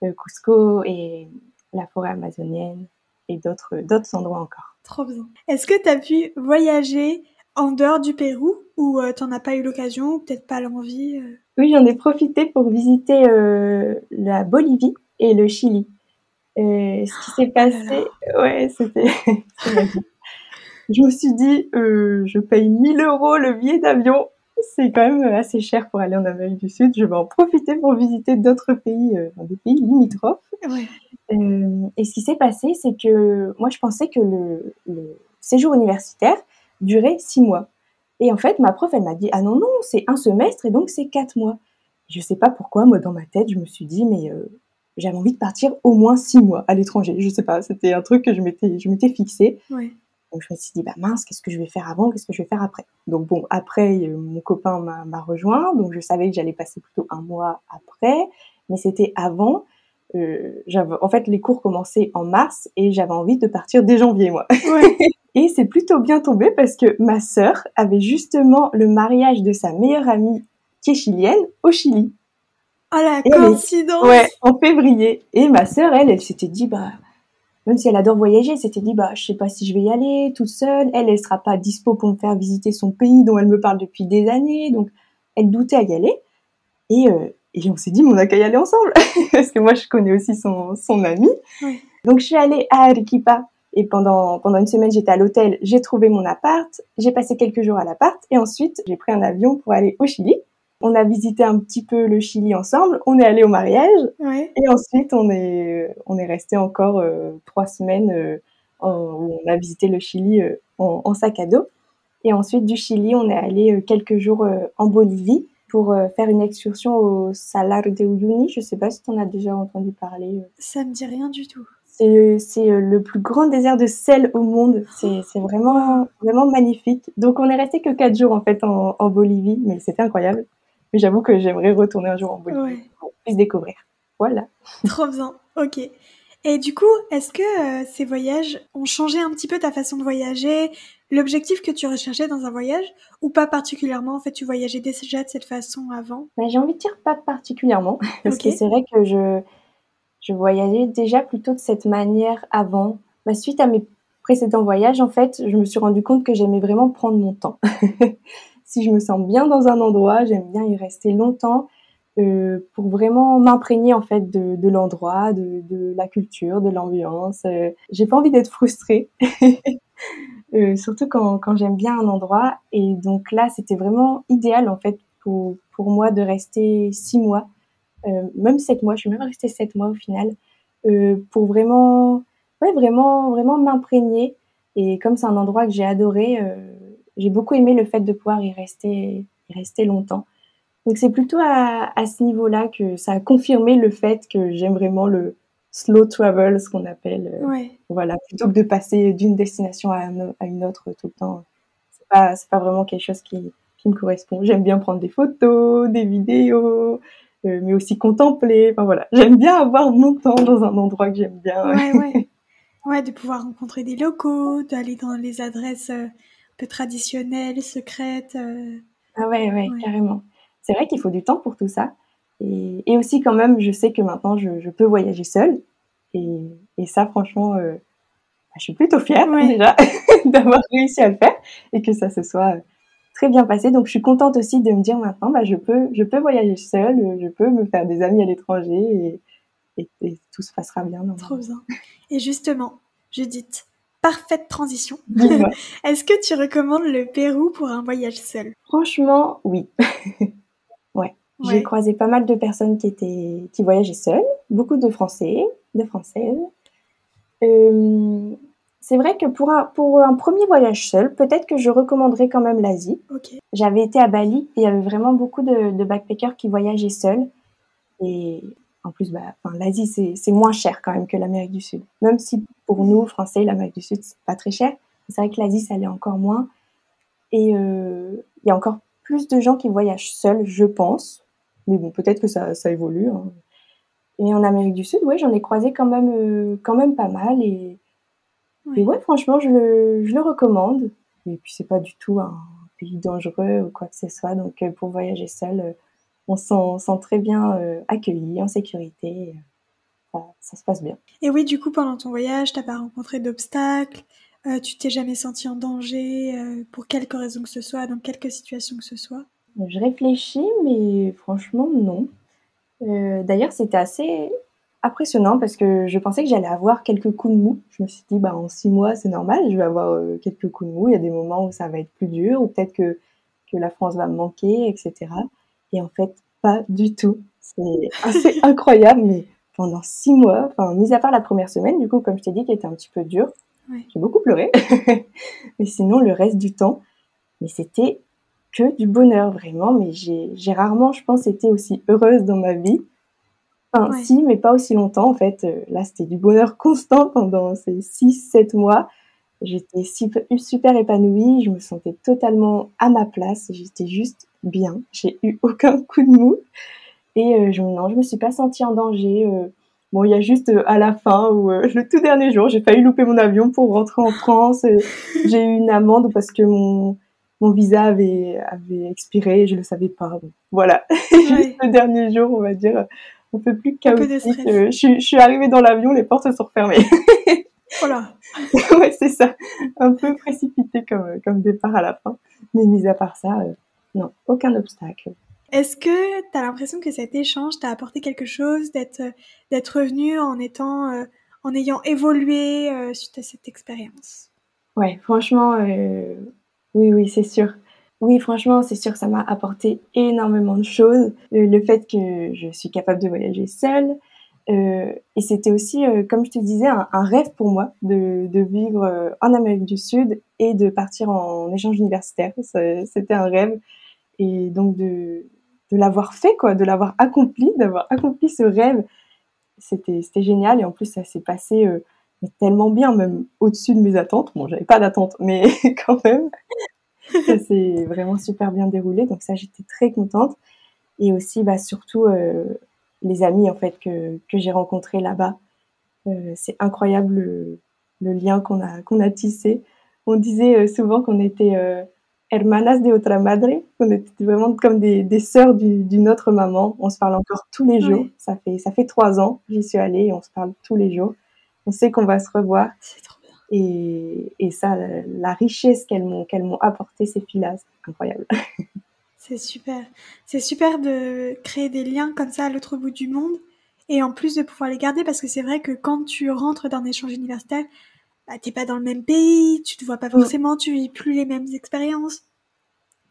Cusco et la forêt amazonienne et d'autres d'autres endroits encore. Trop bien. Est-ce que tu as pu voyager en dehors du Pérou ou tu n'en as pas eu l'occasion, peut-être pas l'envie Oui, j'en ai profité pour visiter la Bolivie et le Chili. Et ce qui s'est oh passé, ouais, c'était. <laughs> je me suis dit, euh, je paye 1000 euros le billet d'avion. C'est quand même assez cher pour aller en Amérique du Sud. Je vais en profiter pour visiter d'autres pays, euh, des pays limitrophes. Ouais. Euh, et ce qui s'est passé, c'est que moi, je pensais que le, le, séjour universitaire durait six mois. Et en fait, ma prof, elle m'a dit, ah non, non, c'est un semestre et donc c'est quatre mois. Je sais pas pourquoi, moi, dans ma tête, je me suis dit, mais euh, j'avais envie de partir au moins six mois à l'étranger. Je sais pas, c'était un truc que je m'étais, je m'étais fixé. Donc je me suis dit, bah mince, qu'est-ce que je vais faire avant, qu'est-ce que je vais faire après? Donc bon, après, euh, mon copain m'a rejoint, donc je savais que j'allais passer plutôt un mois après, mais c'était avant. Euh, en fait, les cours commençaient en mars et j'avais envie de partir dès janvier, moi. <laughs> et c'est plutôt bien tombé parce que ma sœur avait justement le mariage de sa meilleure amie qui est chilienne au Chili. Oh la coïncidence Ouais, en février. Et ma sœur, elle, elle s'était dit, bah, même si elle adore voyager, elle s'était dit, bah, je sais pas si je vais y aller toute seule. Elle, elle sera pas dispo pour me faire visiter son pays dont elle me parle depuis des années. Donc, elle doutait à y aller. Et, euh, et on s'est dit, mais on a qu'à y aller ensemble. <laughs> Parce que moi, je connais aussi son, son ami. Donc, je suis allée à Arequipa. Et pendant, pendant une semaine, j'étais à l'hôtel, j'ai trouvé mon appart, j'ai passé quelques jours à l'appart, et ensuite, j'ai pris un avion pour aller au Chili. On a visité un petit peu le Chili ensemble. On est allé au mariage. Et ensuite, on est, on est resté encore euh, trois semaines euh, où on a visité le Chili euh, en, sac à dos. Et ensuite, du Chili, on est allé quelques jours en Bolivie pour faire une excursion au Salar de Uyuni. Je sais pas si tu en as déjà entendu parler. Ça me dit rien du tout. C'est le plus grand désert de sel au monde. C'est vraiment, vraiment magnifique. Donc, on est resté que quatre jours en fait en, en Bolivie, mais c'était incroyable. Mais j'avoue que j'aimerais retourner un jour en Bolivie pour plus découvrir. Voilà. <laughs> Trop bien. Ok. Et du coup, est-ce que euh, ces voyages ont changé un petit peu ta façon de voyager, l'objectif que tu recherchais dans un voyage, ou pas particulièrement? En fait, tu voyageais déjà de cette façon avant? Bah, J'ai envie de dire pas particulièrement, <laughs> parce que c'est vrai que je, je voyageais déjà plutôt de cette manière avant. Bah, suite à mes précédents voyages, en fait, je me suis rendu compte que j'aimais vraiment prendre mon temps. <laughs> si je me sens bien dans un endroit, j'aime bien y rester longtemps euh, pour vraiment m'imprégner en fait de, l'endroit, de, la culture, de l'ambiance. Euh, j'ai pas envie d'être frustrée, <laughs> euh, surtout quand, quand j'aime bien un endroit. Et donc là, c'était vraiment idéal en fait pour, pour moi de rester six mois, euh, même sept mois. Je suis même restée sept mois au final pour vraiment, ouais, vraiment, vraiment m'imprégner. Et comme c'est un endroit que j'ai adoré, j'ai beaucoup aimé le fait de pouvoir y rester, y rester longtemps. Donc c'est plutôt à, à ce niveau-là que ça a confirmé le fait que j'aime vraiment le slow travel, ce qu'on appelle. Euh, ouais. Voilà, plutôt que de passer d'une destination à, à, une autre tout le temps. C'est pas, pas vraiment quelque chose qui, qui me correspond. J'aime bien prendre des photos, des vidéos, euh, mais aussi contempler. Enfin voilà, j'aime bien avoir mon temps dans un endroit que j'aime bien. Ouais, ouais. <laughs> Ouais, de pouvoir rencontrer des locaux, d'aller dans les adresses euh, peu traditionnelle, secrète. Euh. Ah ouais, ouais, carrément. C'est vrai qu'il faut du temps pour tout ça. Et, et, aussi quand même, je sais que maintenant, je, je peux voyager seule. Et, et ça, franchement, euh, bah, je suis plutôt fière déjà <laughs> d'avoir réussi à le faire et que ça se soit très bien passé. Donc, je suis contente aussi de me dire maintenant, bah, je peux, je peux voyager seule, je peux me faire des amis à l'étranger et, et, tout se passera bien. Trop bien. Et justement, Judith, parfaite transition. <laughs> Est-ce que tu recommandes le Pérou pour un voyage seul? Franchement, oui. <laughs> ouais. J'ai croisé pas mal de personnes qui étaient qui voyageaient seules, beaucoup de Français, de Françaises. Euh, c'est vrai que pour un, pour un premier voyage seul, peut-être que je recommanderais quand même l'Asie. J'avais été à Bali et il y avait vraiment beaucoup de, de backpackers qui voyageaient seuls. Et en plus, bah, l'Asie, c'est moins cher quand même que l'Amérique du Sud. Même si pour nous, Français, l'Amérique du Sud, c'est pas très cher. C'est vrai que l'Asie, ça l'est encore moins. Et euh, il y a encore plus de gens qui voyagent seuls, je pense. Mais bon, peut-être que ça, ça évolue. Hein. Et en Amérique du Sud, ouais, j'en ai croisé quand même, euh, quand même pas mal. Et, et ouais, franchement, je le, je le recommande. Et puis, c'est pas du tout un pays dangereux ou quoi que ce soit. Donc, euh, pour voyager seul, on s'en sent très bien euh, accueilli, en sécurité. Ça, ça, se passe bien. Et oui, du coup, pendant ton voyage, t'as pas rencontré d'obstacles euh, Tu t'es jamais senti en danger euh, pour quelque raison que ce soit, dans quelque situation que ce soit? Je réfléchis, mais franchement, non. Euh, D'ailleurs, c'était assez impressionnant parce que je pensais que j'allais avoir quelques coups de mou. Je me suis dit, bah, en six mois, c'est normal, je vais avoir euh, quelques coups de mou. Il y a des moments où ça va être plus dur, ou peut-être que, que la France va me manquer, etc. Et en fait, pas du tout. C'est assez <laughs> incroyable, mais pendant six mois, enfin, mis à part la première semaine, du coup, comme je t'ai dit, qui était un petit peu dur, ouais. j'ai beaucoup pleuré. <laughs> mais sinon, le reste du temps, mais c'était que du bonheur, vraiment. Mais j'ai rarement, je pense, été aussi heureuse dans ma vie. Enfin, ouais. si, mais pas aussi longtemps, en fait. Euh, là, c'était du bonheur constant pendant ces six, sept mois. J'étais super épanouie, je me sentais totalement à ma place, j'étais juste bien, j'ai eu <laughs> aucun coup de mou et euh, je, non, je me suis pas sentie en danger. Euh, bon, il y a juste euh, à la fin euh, <laughs> le tout dernier jour, j'ai failli louper mon avion pour rentrer en France. <laughs> j'ai eu une amende parce que mon mon visa avait avait expiré, et je le savais pas. Voilà, ouais. juste le dernier jour, on va dire, un peu plus chaotique. je, je suis arrivée dans l'avion, les portes se sont refermées. Voilà. ouais, c'est ça. Un peu précipité comme, comme départ à la fin. Mais mis à part ça, non, aucun obstacle. Est-ce que tu as l'impression que cet échange t'a apporté quelque chose, d'être d'être revenu en étant euh, en ayant évolué euh, suite à cette expérience? Ouais, franchement, euh, oui, oui, c'est sûr. Oui, franchement, c'est sûr que ça m'a apporté énormément de choses. Le, fait que je suis capable de voyager seule, et c'était aussi, comme je te disais, un, un rêve pour moi de, de vivre en Amérique du Sud et de partir en échange universitaire. C'était un rêve. Et donc de, de l'avoir fait, quoi, de l'avoir accompli, d'avoir accompli ce rêve, c'était génial. Et en plus, ça s'est passé euh, tellement bien, même au-dessus de mes attentes. Bon, j'avais pas d'attente, mais <laughs> quand même, ça s'est vraiment super bien déroulé. Donc ça, j'étais très contente. Et aussi, bah, surtout, euh, les amis en fait que, que j'ai rencontrés là-bas. Euh, c'est incroyable le, le lien qu'on a qu'on a tissé. On disait souvent qu'on était hermanas de otra madre, qu'on était vraiment comme des, des sœurs d'une autre maman. On se parle encore tous les jours. Oui. Ça fait ça fait trois ans j'y suis allée et on se parle tous les jours. On sait qu'on va se revoir. C'est trop bien. Et, et ça, la, la richesse qu'elles m'ont qu'elles m'ont apporté ces filles-là, c'est incroyable. <laughs> C'est super. C'est super de créer des liens comme ça à l'autre bout du monde et en plus de pouvoir les garder parce que c'est vrai que quand tu rentres dans un échange universitaire, bah, t'es pas dans le même pays, tu te vois pas forcément, tu vis plus les mêmes expériences,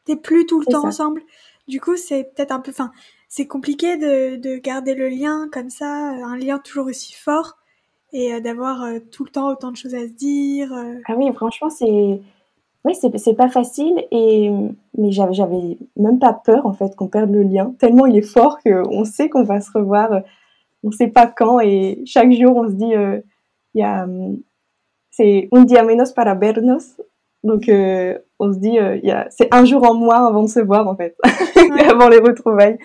t'es plus tout le temps ça. ensemble. Du coup, c'est peut-être un peu, enfin, c'est compliqué de, de garder le lien comme ça, un lien toujours aussi fort et euh, d'avoir euh, tout le temps autant de choses à se dire. Euh. Ah oui, franchement, c'est oui, c'est pas facile et mais j'avais même pas peur en fait qu'on perde le lien tellement il est fort qu'on sait qu'on va se revoir on sait pas quand et chaque jour on se dit euh, il y a c'est un día menos para vernos donc euh, on se dit euh, a c'est un jour en moins avant de se voir en fait <laughs> ouais. avant les retrouvailles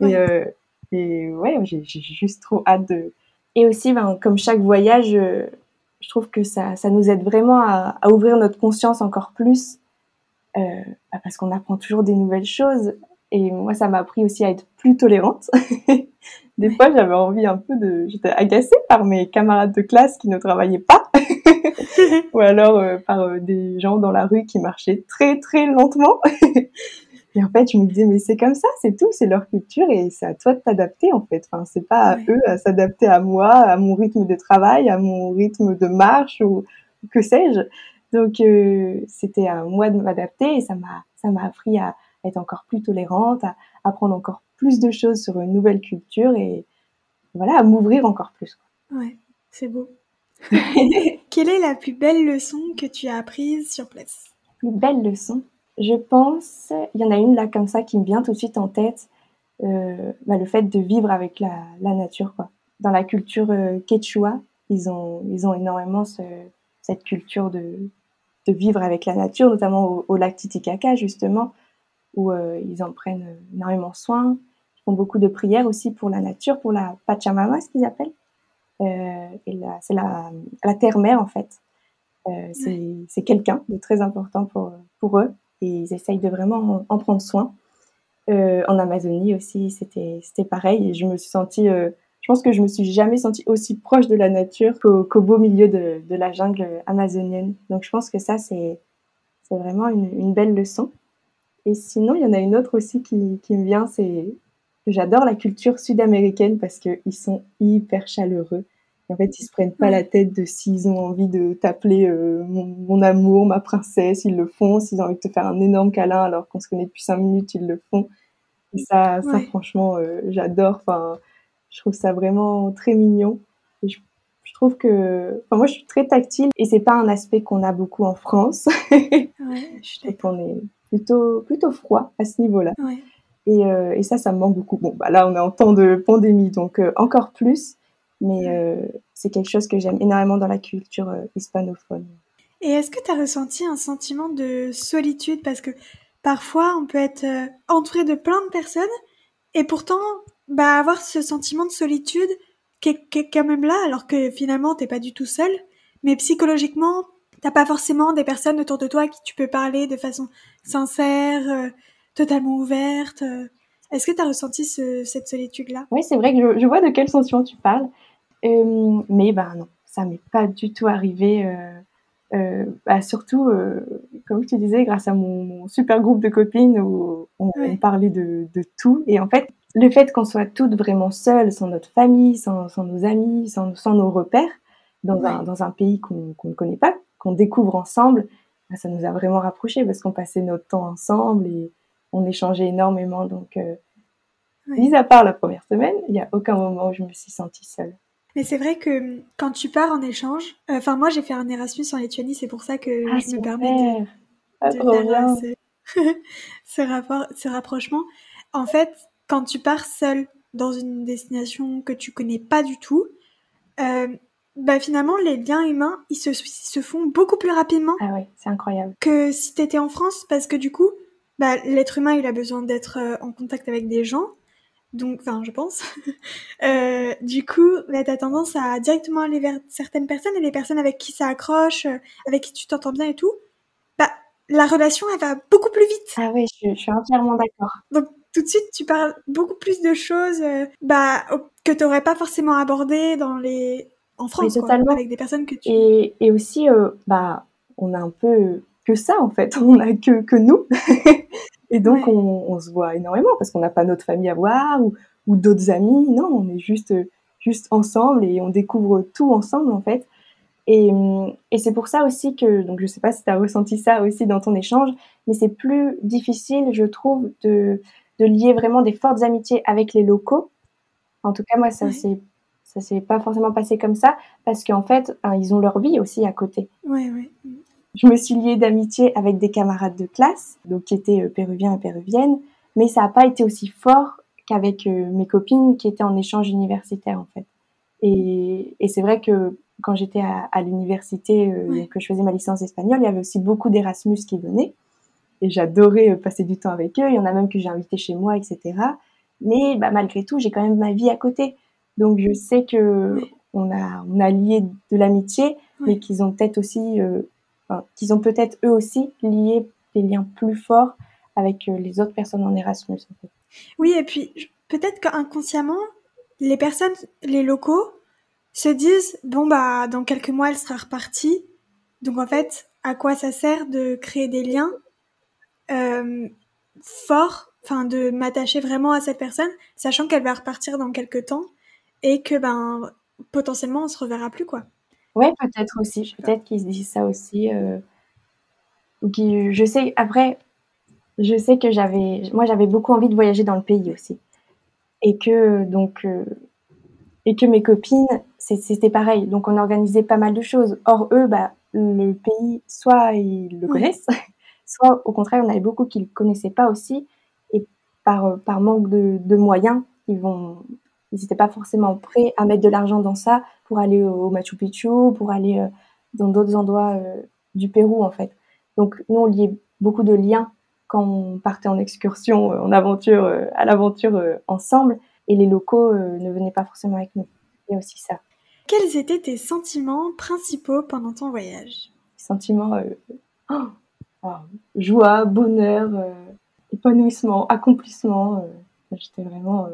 et, euh, et ouais j'ai juste trop hâte de et aussi ben, comme chaque voyage je trouve que ça, ça nous aide vraiment à, à ouvrir notre conscience encore plus euh, bah, parce qu'on apprend toujours des nouvelles choses. Et moi, ça m'a appris aussi à être plus tolérante. <laughs> des fois, j'avais envie un peu de... J'étais agacée par mes camarades de classe qui ne travaillaient pas. <laughs> Ou alors euh, par euh, des gens dans la rue qui marchaient très, très lentement. Et en fait, je me disais, mais c'est comme ça, c'est tout, c'est leur culture et c'est à toi de t'adapter en fait. Enfin, c'est pas à ouais. eux à s'adapter à moi, à mon rythme de travail, à mon rythme de marche ou que sais-je. Donc, euh, c'était à moi de m'adapter et ça m'a, ça m'a appris à être encore plus tolérante, à apprendre encore plus de choses sur une nouvelle culture et voilà, à m'ouvrir encore plus. Ouais, c'est beau. <laughs> Quelle est la plus belle leçon que tu as apprise sur place? Plus belle leçon? Je pense, il y en a une là comme ça qui me vient tout de suite en tête. Euh, bah, le fait de vivre avec la, la nature. Quoi. Dans la culture euh, quechua, ils ont, ils ont énormément ce, cette culture de, de vivre avec la nature, notamment au, au lac Titicaca, justement, où euh, ils en prennent énormément soin. Ils font beaucoup de prières aussi pour la nature, pour la Pachamama, ce qu'ils appellent. Euh, c'est la, la terre-mère, en fait. Euh, c'est quelqu'un de très important pour, pour eux et ils essayent de vraiment en, en prendre soin. Euh, en Amazonie aussi, c'était pareil. Et je me suis sentie, euh, je pense que je me suis jamais sentie aussi proche de la nature qu'au beau milieu de, de, la jungle amazonienne. Donc je pense que ça c'est c'est vraiment une, une, belle leçon. Et sinon, il y en a une autre aussi qui, qui me vient, c'est j'adore la culture sud-américaine parce qu'ils sont hyper chaleureux. En fait, ils se prennent pas la tête de s'ils ont envie de t'appeler euh, mon, mon, amour, ma princesse, ils le font. S'ils ont envie de te faire un énorme câlin alors qu'on se connaît depuis cinq minutes, ils le font. Et ça, ça franchement, euh, j'adore. Enfin, je trouve ça vraiment très mignon. Et je, je trouve que, enfin, moi, je suis très tactile et c'est pas un aspect qu'on a beaucoup en France. <laughs> ouais, je trouve qu'on est plutôt plutôt froid à ce niveau-là. Ouais. Et, euh, et, ça, ça me manque beaucoup. Bon, bah là, on est en temps de pandémie, donc euh, encore plus mais euh, c'est quelque chose que j'aime énormément dans la culture hispanophone. Et est-ce que tu as ressenti un sentiment de solitude? Parce que parfois, on peut être entouré de plein de personnes et pourtant bah, avoir ce sentiment de solitude qui est, qui est quand même là, alors que finalement, t'es pas du tout seul. Mais psychologiquement, t'as pas forcément des personnes autour de toi à qui tu peux parler de façon sincère, euh, totalement ouverte. Est-ce que tu as ressenti ce, cette solitude-là? Oui, c'est vrai que je, je, vois de quel sentiment tu parles. Euh, mais ben non, ça m'est pas du tout arrivé. Euh, euh, bah, surtout, euh, comme tu disais, grâce à mon, mon, super groupe de copines où on, ouais. on parlait de, de, tout. Et en fait, le fait qu'on soit toutes vraiment seules, sans notre famille, sans, sans nos amis, sans, sans, nos repères, dans, ouais. un, dans un pays qu'on qu ne connaît pas, qu'on découvre ensemble, bah, ça nous a vraiment rapprochés parce qu'on passait notre temps ensemble et on échangeait énormément. Donc, euh, mis à part la première semaine, il n'y a aucun moment où je me suis sentie seule. Mais c'est vrai que hum, quand tu pars en échange, enfin euh, moi j'ai fait un Erasmus en Lituanie, c'est pour ça que ah, je me permets de, ah, de faire ce, <laughs> ce, rapport, ce rapprochement. En fait, quand tu pars seul dans une destination que tu connais pas du tout, euh, bah finalement les liens humains ils se, ils se font beaucoup plus rapidement. Ah oui, c'est incroyable. Que si t'étais en France, parce que du coup, bah, l'être humain il a besoin d'être euh, en contact avec des gens donc, enfin, je pense. <laughs> euh, du coup, bah, t'as tendance à directement aller vers certaines personnes et les personnes avec qui ça accroche, euh, avec qui tu t'entends bien et tout, bah, la relation, elle va beaucoup plus vite. Ah oui, je, je suis entièrement d'accord. Donc, tout de suite, tu parles beaucoup plus de choses, euh, bah, que t'aurais pas forcément abordé dans les, en France, quoi, avec des personnes que tu. Et, et aussi, euh, bah, on a un peu que ça, en fait. <laughs> On a que, que nous. <laughs> Et donc, ouais. on, on, se voit énormément parce qu'on n'a pas notre famille à voir ou, ou d'autres amis. Non, on est juste, juste ensemble et on découvre tout ensemble, en fait. Et, et c'est pour ça aussi que, donc je sais pas si tu as ressenti ça aussi dans ton échange, mais c'est plus difficile, je trouve, de, de lier vraiment des fortes amitiés avec les locaux. En tout cas, moi, ça ouais. Ça s'est pas forcément passé comme ça parce qu'en fait, hein, ils ont leur vie aussi à côté. Ouais, ouais. Je me suis liée d'amitié avec des camarades de classe, donc qui étaient euh, péruviens et péruviennes, mais ça n'a pas été aussi fort qu'avec euh, mes copines qui étaient en échange universitaire en fait. Et, et c'est vrai que quand j'étais à, à l'université, euh, ouais. que je faisais ma licence espagnole, il y avait aussi beaucoup d'Erasmus qui venaient. Et j'adorais passer du temps avec eux. Il y en a même que j'ai invité chez moi, etc. Mais bah, malgré tout, j'ai quand même ma vie à côté. Donc je sais que on a on a lié de l'amitié, mais qu'ils ont peut-être aussi euh, enfin, qu'ils ont peut-être eux aussi lié des liens plus forts avec euh, les autres personnes en Erasmus. En fait. Oui, et puis peut-être qu'inconsciemment, les personnes, les locaux, se disent bon bah dans quelques mois elle sera repartie. Donc en fait, à quoi ça sert de créer des liens euh, forts, enfin de m'attacher vraiment à cette personne, sachant qu'elle va repartir dans quelques temps? Et que ben potentiellement on se reverra plus quoi. Ouais, peut-être aussi. Peut-être qu'ils se disent ça aussi. Euh, ou qui, je sais. Après, je sais que j'avais, moi, j'avais beaucoup envie de voyager dans le pays aussi, et que donc, euh, et que mes copines, c'était pareil. Donc on organisait pas mal de choses. Or eux, bah, le pays, soit ils le connaissent, <laughs> soit au contraire, en avait beaucoup qui le connaissaient pas aussi. Et par, par manque de, de moyens, ils vont, ils n'étaient pas forcément prêts à mettre de l'argent dans ça pour aller au Machu Picchu, pour aller euh, dans d'autres endroits euh, du Pérou en fait. Donc nous on liait beaucoup de liens quand on partait en excursion, euh, en aventure, à l'aventure ensemble, et les locaux ne venaient pas forcément avec nous. Il y a aussi ça. Quels étaient tes sentiments principaux pendant ton voyage? Sentiments oh, joie, bonheur, épanouissement, accomplissement. J'étais vraiment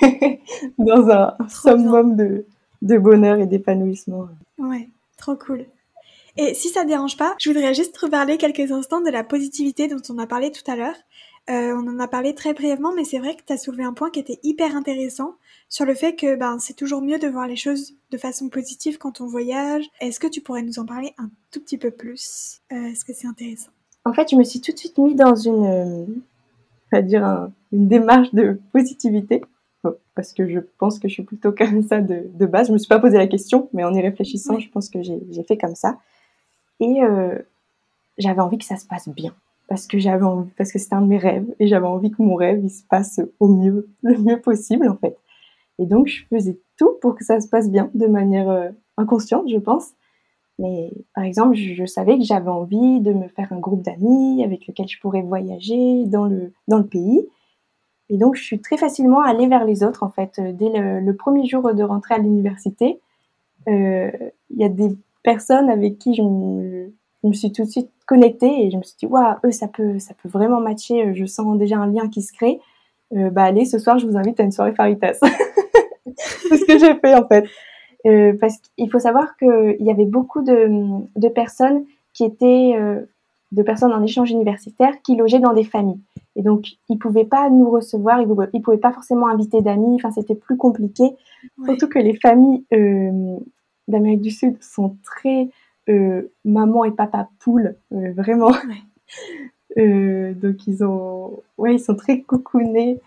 <laughs> dans un summum de, de bonheur et d'épanouissement. Ouais, trop cool. Et si ça ne dérange pas, je voudrais juste reparler quelques instants de la positivité dont on a parlé tout à l'heure. Euh, on en a parlé très brièvement, mais c'est vrai que tu as soulevé un point qui était hyper intéressant sur le fait que ben, c'est toujours mieux de voir les choses de façon positive quand on voyage. Est-ce que tu pourrais nous en parler un tout petit peu plus? Euh, Est-ce que c'est intéressant? En fait, je me suis tout de suite mis dans une, euh, dire une démarche de positivité parce que je pense que je suis plutôt <laughs> comme ça de, base. Je me suis pas posé la question, mais en y réfléchissant, je pense que j'ai fait comme ça. Et euh, j'avais envie que ça se passe bien, parce que j'avais parce que c'était un de mes rêves, et j'avais envie que mon rêve il se passe au mieux, <laughs> le mieux possible en fait. Et donc je faisais tout pour que ça se passe bien, de manière euh, inconsciente, je pense. Mais par exemple, je, je savais que j'avais envie de me faire un groupe d'amis avec lequel je pourrais voyager dans le dans le pays et donc, je suis très facilement allée vers les autres, en fait. Euh, dès le, premier jour de rentrée à l'université, euh, il y a des personnes avec qui je me, suis tout de suite connectée et je me suis dit, waouh, eux, ça peut, ça peut vraiment matcher. Je sens déjà un lien qui se crée. Euh, bah, allez, ce soir, je vous invite à une soirée Faritas. <laughs> C'est ce que j'ai fait, en fait. Euh, parce qu'il faut savoir qu'il y avait beaucoup de, personnes qui étaient euh, de personnes en échange universitaire qui logeaient dans des familles. Et donc, ils pouvaient pas nous recevoir, ils, ne pouvaient pas forcément inviter d'amis. Enfin, c'était plus compliqué. Surtout que les familles euh, d'Amérique du Sud sont très euh, maman et papa poule, euh, vraiment. <laughs> Donc, ils ont, ouais, ils sont très coucounés.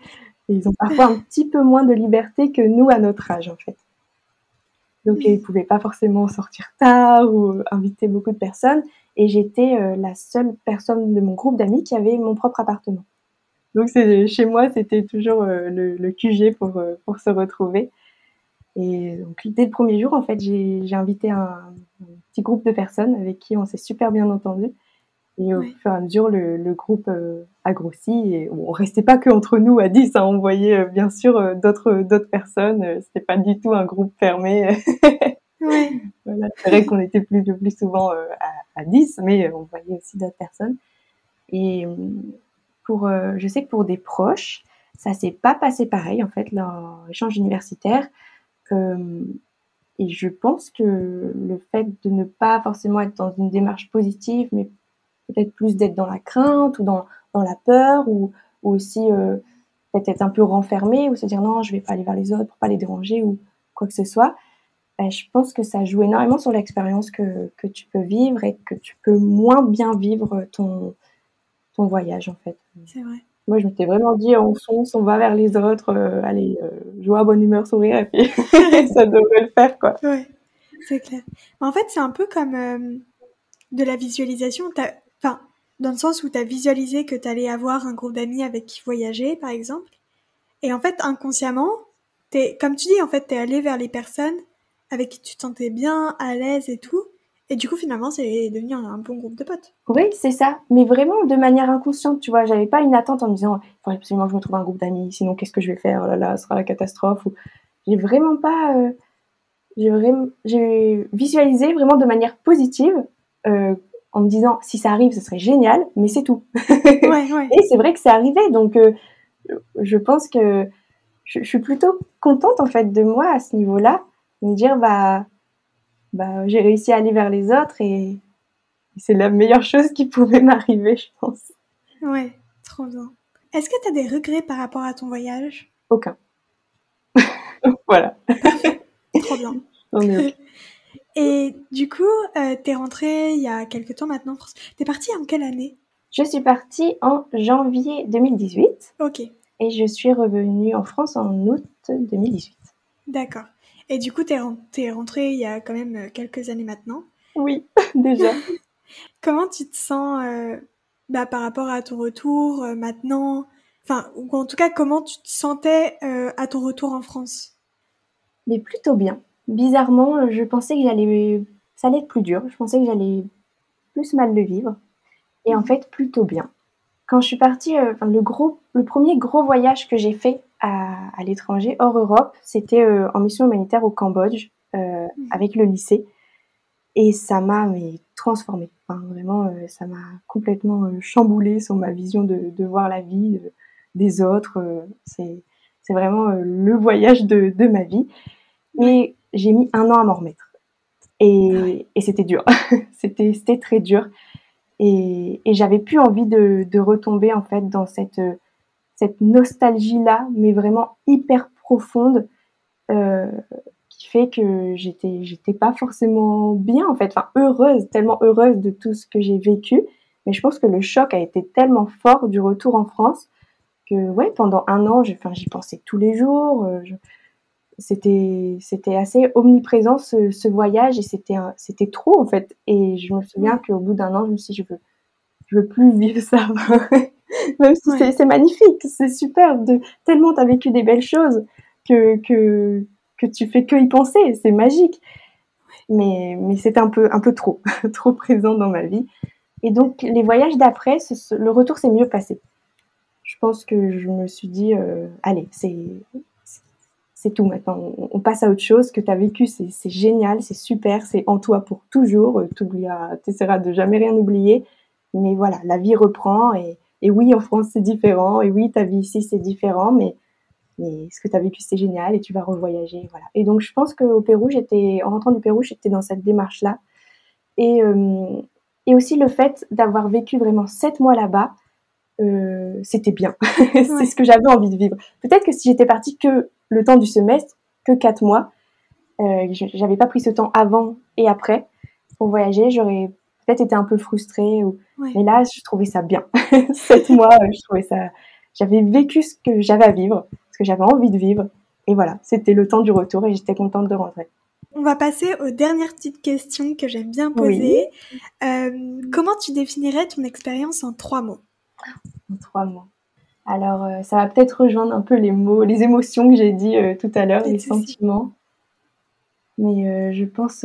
Et ils ont parfois un petit peu moins de liberté que nous à notre âge, en fait. Donc, ils ils pouvaient pas forcément sortir tard ou inviter beaucoup de personnes. Et j'étais la seule personne de mon groupe d'amis qui avait mon propre appartement. Donc chez moi, c'était toujours euh, le, le, QG pour euh, pour se retrouver. Et donc dès le premier jour, en fait, j'ai invité un, un, petit groupe de personnes avec qui on s'est super bien entendu. Et au fur et à mesure, le, le groupe euh, a grossi et on restait pas que entre nous à 10. Hein, on voyait bien sûr d'autres d'autres personnes. C'était pas du tout un groupe fermé. <laughs> ouais. <laughs> voilà, c'est vrai qu'on était plus plus souvent à, à 10, mais on voyait aussi d'autres personnes. Et euh, je sais que pour des proches, ça s'est pas passé pareil en fait l'échange universitaire. Euh, et je pense que le fait de ne pas forcément être dans une démarche positive, mais peut-être plus d'être dans la crainte ou dans, la peur ou, aussi euh, peut-être être un peu renfermé ou se dire non, je vais pas aller vers les autres pour pas les déranger ou quoi que ce soit. Ben, je pense que ça joue énormément sur l'expérience que, que tu peux vivre et que tu peux moins bien vivre ton, ton voyage en fait. C'est vrai. Moi, je m'étais vraiment dit, on fonce, on va vers les autres, euh, allez, euh, joie, bonne humeur, sourire, et puis <laughs> ça devrait le faire, quoi. Ouais, c'est clair. En fait, c'est un peu comme euh, de la visualisation. Enfin, dans le sens où tu as visualisé que tu allais avoir un groupe d'amis avec qui voyager, par exemple. Et en fait, inconsciemment, es, comme tu dis, en fait, tu es allé vers les personnes avec qui tu te sentais bien, à l'aise et tout. Et du coup, finalement, c'est devenu un, bon groupe de potes. Oui, c'est ça. Mais vraiment de manière inconsciente, tu vois. J'avais pas une attente en me disant, il faut absolument que je me trouve un groupe d'amis, sinon qu'est-ce que je vais faire? Oh là là, ce sera la catastrophe. Ou... J'ai vraiment pas. Euh, j'ai vraiment... visualisé vraiment de manière positive, euh, en me disant, si ça arrive, ce serait génial, mais c'est tout. Ouais, <laughs> ouais. Et c'est vrai que c'est arrivé. Donc, euh, je pense que je, je suis plutôt contente, en fait, de moi à ce niveau-là. Me dire, bah bah, j'ai réussi à aller vers les autres et, c'est la meilleure chose qui pouvait <laughs> m'arriver, je pense. Ouais, trop bien. Est-ce que tu as des regrets par rapport à ton voyage? Aucun. <laughs> voilà. trop bien. <laughs> et du coup, euh, t'es rentrée il y a quelques temps maintenant en France? T'es partie en quelle année? Je suis partie en janvier 2018. Ok. Et je suis revenue en France en août 2018. D'accord. Et du coup, tu es, rentrée il y a quand même quelques années maintenant. Oui, <laughs> déjà. <laughs> Comment tu te sens bah, par rapport à ton retour maintenant? Enfin, ou en tout cas, comment tu te sentais à ton retour en France? Mais plutôt bien. Bizarrement, je pensais que j'allais, ça allait être plus dur. Je pensais que j'allais plus mal le vivre. Et en mmh. fait, plutôt bien. Quand je suis partie, euh, le, gros, le premier gros voyage que j'ai fait à, à l'étranger, hors Europe, c'était euh, en mission humanitaire au Cambodge, euh, mmh. avec le lycée. Et ça m'a mais, transformée. Enfin, vraiment, euh, ça m'a complètement chamboulée sur ma vision de, de voir la vie des autres. c'est, c'est vraiment le voyage de, de ma vie. Mais j'ai mis un an à m'en remettre. Et, et c'était dur. <laughs> c'était, c'était très dur. Et, et j'avais plus envie de, de, retomber en fait dans cette cette nostalgie là, mais vraiment hyper profonde, euh, qui fait que j'étais j'étais pas forcément bien en fait, enfin heureuse, tellement heureuse de tout ce que j'ai vécu. Mais je pense que le choc a été tellement fort du retour en France que ouais pendant un an, j'y enfin, pensais tous les jours. Euh, c'était c'était assez omniprésent ce, ce voyage et c'était c'était trop en fait et je me souviens qu'au bout d'un an je me suis dit je veux je veux plus vivre ça <laughs> <laughs> même si c'est magnifique c'est super de tellement t'as vécu des belles choses que que que tu fais que y penser c'est magique mais mais c'était un peu un peu trop <laughs> trop présent dans ma vie et donc les voyages d'après le retour s'est mieux passé je pense que je me suis dit euh, allez c'est c'est tout maintenant. On, passe à autre chose. que tu as vécu, c'est génial, c'est super, c'est en toi pour toujours. Euh, tu essaieras de jamais rien oublier. Mais voilà, la vie reprend. Et, et oui, en France, c'est différent. Et oui, ta vie ici, c'est différent. Mais, mais ce que tu as vécu, c'est génial. Et tu vas revoyager. Voilà. Et donc, je pense qu'au Pérou, j'étais, en rentrant du Pérou, j'étais dans cette démarche-là. Et, euh, et aussi le fait d'avoir vécu vraiment sept mois là-bas, euh, c'était bien. <laughs> c'est ce que j'avais envie de vivre. Peut-être que si j'étais partie que le temps du semestre que quatre mois. Euh, j'avais pas pris ce temps avant et après pour voyager. J'aurais peut-être été un peu frustrée. Ou... Mais là, je trouvais ça bien. <laughs> Sept <laughs> mois, je trouvais ça. J'avais vécu ce que j'avais à vivre, ce que j'avais envie de vivre. Et voilà, c'était le temps du retour et j'étais contente de rentrer. On va passer aux dernières petites questions que j'aime bien poser. Euh, comment tu définirais ton expérience en trois mots? En trois mots. Alors, euh, ça va peut-être rejoindre un peu les mots, les émotions que j'ai dit euh, tout à l'heure, les sentiments. Mais je pense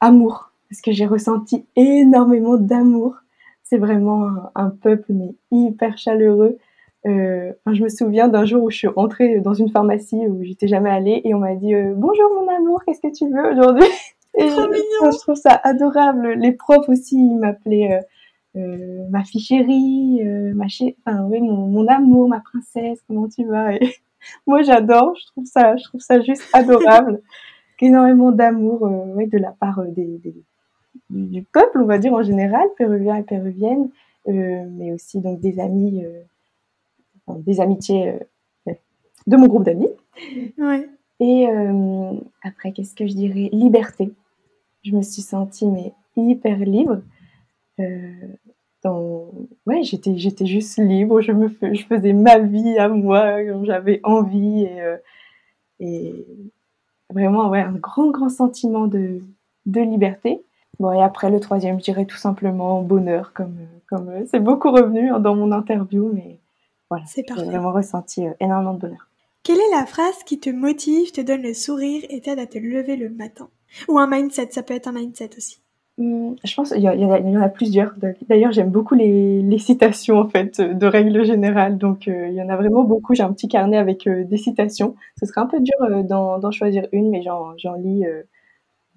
amour, parce que j'ai ressenti énormément d'amour. C'est vraiment un, peuple, mais hyper chaleureux. je me souviens d'un jour où je suis rentrée dans une pharmacie où j'étais jamais allée et on m'a dit Bonjour mon amour, qu'est-ce que tu veux aujourd'hui Et je, trouve ça adorable. Les profs aussi, ils m'appelaient euh, ma fille chérie, euh, ma enfin oui, mon, mon, amour, ma princesse, comment tu vas et <laughs> Moi, j'adore, je trouve ça, je trouve ça juste adorable, <laughs> énormément d'amour, euh, ouais, de la part des, des, du peuple, on va dire en général, péruvien et péruvienne, mais aussi donc des amis, des amitiés de mon groupe d'amis. Ouais. Et après, qu'est-ce que je dirais? Liberté. Je me suis sentie mais hyper libre. Euh, dans... ouais, j'étais, j'étais juste libre, je, me je faisais ma vie à moi, j'avais envie et, euh, et vraiment ouais, un grand, grand sentiment de, de liberté. Bon, et après le troisième, je dirais tout simplement bonheur, comme, comme euh, c'est beaucoup revenu hein, dans mon interview, mais voilà, j'ai vraiment ressenti énormément de bonheur. Quelle est la phrase qui te motive, te donne le sourire et t'aide à te lever le matin? Ou un mindset, ça peut être un mindset aussi. Mmh, je pense qu'il y, y, en a plusieurs. D'ailleurs, j'aime beaucoup les, les, citations, en fait, de règle générale. Donc, euh, il y en a vraiment beaucoup. J'ai un petit carnet avec euh, des citations. Ce serait un peu dur euh, d'en choisir une, mais j'en lis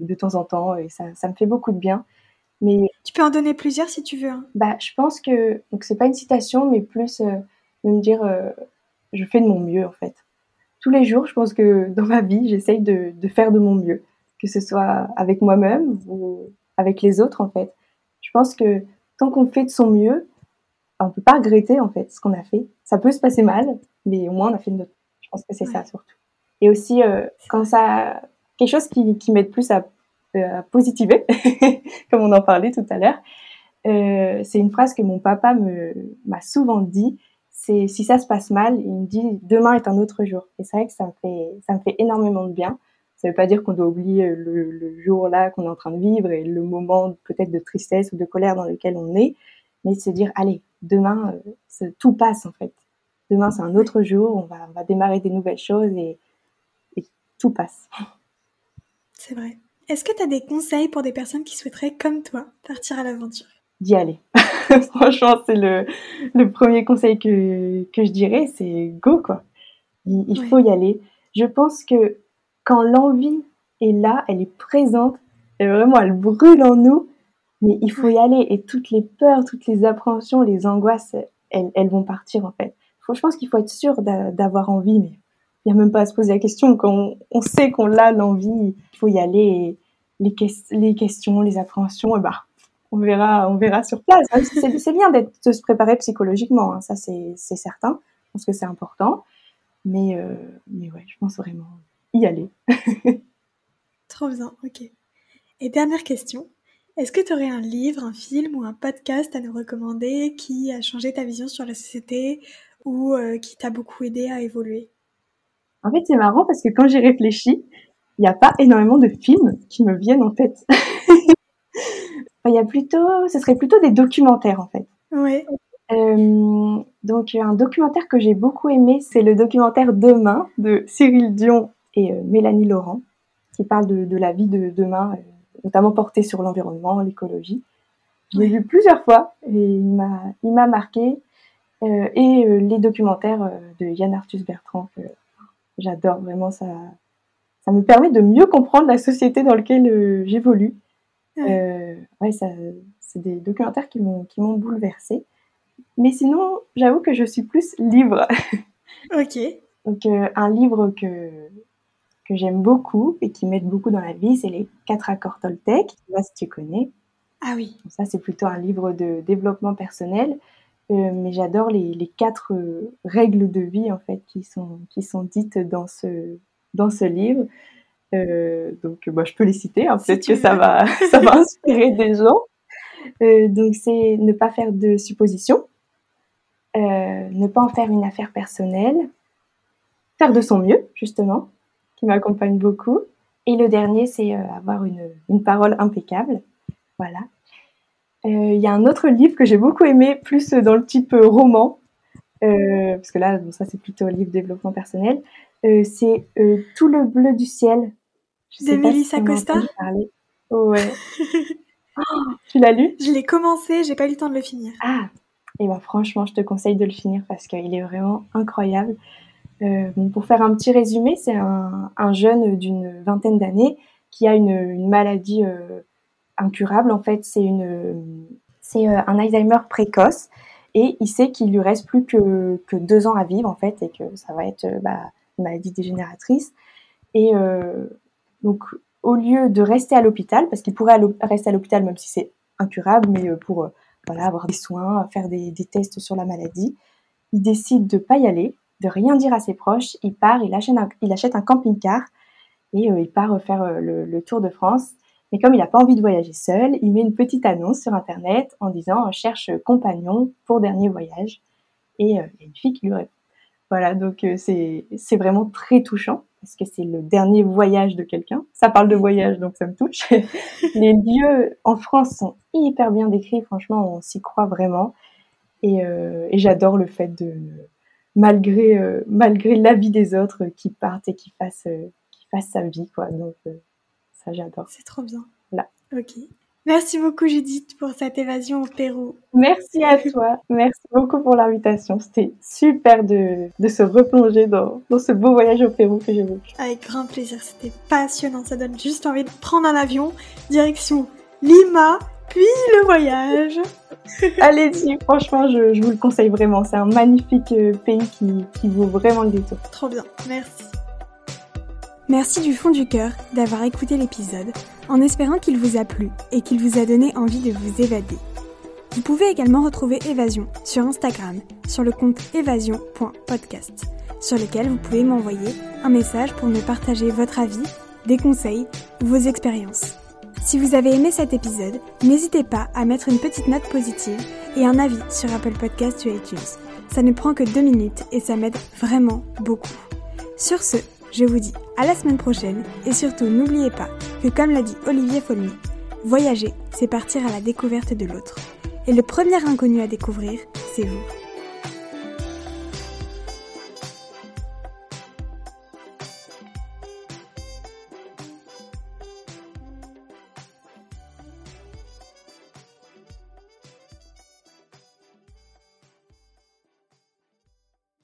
de temps en temps et ça, ça, me fait beaucoup de bien. Mais tu peux en donner plusieurs si tu veux. Hein. Bah, je pense que donc c'est pas une citation, mais plus de me dire je fais de mon mieux en fait. Tous les jours, je pense que dans ma vie, j'essaye de, de faire de mon mieux, que ce soit avec moi-même ou avec les autres en fait. Je pense que tant qu'on fait de son mieux, on peut pas regretter en fait ce qu'on a fait. Ça peut se passer mal, mais au moins on a fait de notre. Je pense que c'est ça surtout. Et aussi euh, quand ça, quelque chose qui, m'aide plus à, euh, positiver, <laughs> comme on en parlait tout à l'heure. Euh, c'est une phrase que mon papa m'a souvent dit. C'est si ça se passe mal, il me dit demain est un autre jour. Et c'est vrai que ça me fait ça me fait énormément de bien Ça ne veut pas dire qu'on doit oublier le, jour là qu'on est en train de vivre et le moment peut-être de tristesse ou de colère dans lequel on est, mais de se dire allez, demain tout passe en fait. Demain c'est un autre jour, on va, on va démarrer des nouvelles choses et tout passe. C'est vrai. Est-ce que tu as des conseils pour des personnes qui souhaiteraient, comme toi, partir à l'aventure? D'y aller. <laughs> Franchement, c'est le, le, premier conseil que, que je dirais, c'est go quoi. Il, faut y aller. Je pense que quand l'envie est là, elle est présente, et vraiment elle brûle en nous, mais il faut y aller et toutes les peurs, toutes les appréhensions, les angoisses, elles, elles vont partir en fait. Faut, je pense qu'il faut être sûr d'avoir envie, mais il n'y a même pas à se poser la question. Quand on, sait qu'on a l'envie, il faut y aller. les, questions, les appréhensions, et eh bah, on verra, on verra sur place. C'est bien de se préparer psychologiquement, hein, ça c'est certain. Je pense que c'est important. Mais, euh, mais ouais, je pense vraiment y aller. <laughs> Trop bien, ok. Et dernière question, est-ce que tu aurais un livre, un film ou un podcast à nous recommander qui a changé ta vision sur la société ou euh, qui t'a beaucoup aidé à évoluer? En fait, c'est marrant parce que quand j'y réfléchis, il n'y a pas énormément de films qui me viennent en tête. <laughs> Il y a plutôt, ce serait plutôt des documentaires en fait. Oui. Euh, donc un documentaire que j'ai beaucoup aimé, c'est le documentaire Demain de Cyril Dion et euh, Mélanie Laurent, qui parle de, de la vie de demain, euh, notamment portée sur l'environnement, l'écologie. Je l'ai vu plusieurs fois et il m'a, il m'a marqué. Et les documentaires de Yann Arthus Bertrand, j'adore vraiment, ça, ça me permet de mieux comprendre la société dans laquelle j'évolue. Ouais, ouais ça, c'est des documentaires qui m'ont, qui m'ont bouleversée. Mais sinon, j'avoue que je suis plus livre. <laughs> ok. Donc, euh, un livre que, que j'aime beaucoup et qui m'aide beaucoup dans la vie, c'est les quatre accords Toltec. Je sais pas si tu connais. Ah oui. ça, c'est plutôt un livre de développement personnel. Euh, mais j'adore les, les quatre euh, règles de vie en fait qui sont qui sont dites dans ce dans ce livre. Euh, donc, bah, je peux les citer. Hein, Peut-être que ça va <laughs> ça va inspirer des gens. Donc, c'est ne pas faire de suppositions, ne pas en faire une affaire personnelle, faire de son mieux, justement, qui m'accompagne beaucoup. Et le dernier, c'est avoir une, une, parole impeccable. Voilà. Il y a un autre livre que j'ai beaucoup aimé, plus dans le type roman, parce que là, bon, ça c'est plutôt un livre développement personnel. c'est Tout le bleu du ciel. de Mélissa Costa Ouais. oh, <laughs> tu l'as lu? Je l'ai commencé, j'ai pas eu le temps de le finir. Ah, et ben franchement, je te conseille de le finir parce qu'il est vraiment incroyable. Euh, pour faire un petit résumé, c'est un, un, jeune d'une vingtaine d'années qui a une, une maladie euh, incurable. En fait, c'est une, c'est euh, un Alzheimer précoce et il sait qu'il lui reste plus que, que deux ans à vivre en fait et que ça va être bah, une maladie dégénératrice. Et euh, donc, au lieu de rester à l'hôpital, parce qu'il pourrait rester à l'hôpital même si c'est incurable, mais pour voilà, avoir des soins, faire des, tests sur la maladie. Il décide de pas y aller, de rien dire à ses proches. Il part, il achète un, il achète un camping-car et euh, il part faire euh, le, tour de France. Mais comme il n'a pas envie de voyager seul, il met une petite annonce sur Internet en disant euh, cherche compagnon pour dernier voyage. Et il y a une fille qui lui répond. Voilà, donc c'est vraiment très touchant parce que c'est le dernier voyage de quelqu'un. Ça parle de voyage, donc ça me touche. <laughs> Les lieux en France sont hyper bien décrits, franchement, on s'y croit vraiment. Et, euh, et j'adore le fait de, malgré, euh, malgré l'avis des autres, qui partent et qui fassent, euh, qui fassent sa vie, quoi. Donc, euh, ça, j'adore. C'est trop bien. Là. Ok. Merci beaucoup Judith pour cette évasion au Pérou. Merci à <laughs> toi. Merci beaucoup pour l'invitation. C'était super de, de se replonger dans, dans ce beau voyage au Pérou que j'ai vécu. Avec grand plaisir. C'était passionnant. Ça donne juste envie de prendre un avion direction Lima, puis le voyage. <laughs> Allez-y, franchement, je, je, vous le conseille vraiment. C'est un magnifique euh, pays qui, qui vaut vraiment le détour. Trop bien. Merci. Merci du fond du cœur d'avoir écouté l'épisode, en espérant qu'il vous a plu et qu'il vous a donné envie de vous évader. Vous pouvez également retrouver Évasion sur Instagram, sur le compte évasion.podcast, sur lequel vous pouvez m'envoyer un message pour me partager votre avis, des conseils ou vos expériences. Si vous avez aimé cet épisode, n'hésitez pas à mettre une petite note positive et un avis sur Apple Podcasts ou iTunes. Ça ne prend que deux minutes et ça m'aide vraiment beaucoup. Sur ce, Je vous dis à la semaine prochaine et surtout n'oubliez pas que comme l'a dit Olivier Folmy, voyager, c'est partir à la découverte de l'autre. Et le premier inconnu à découvrir, c'est vous.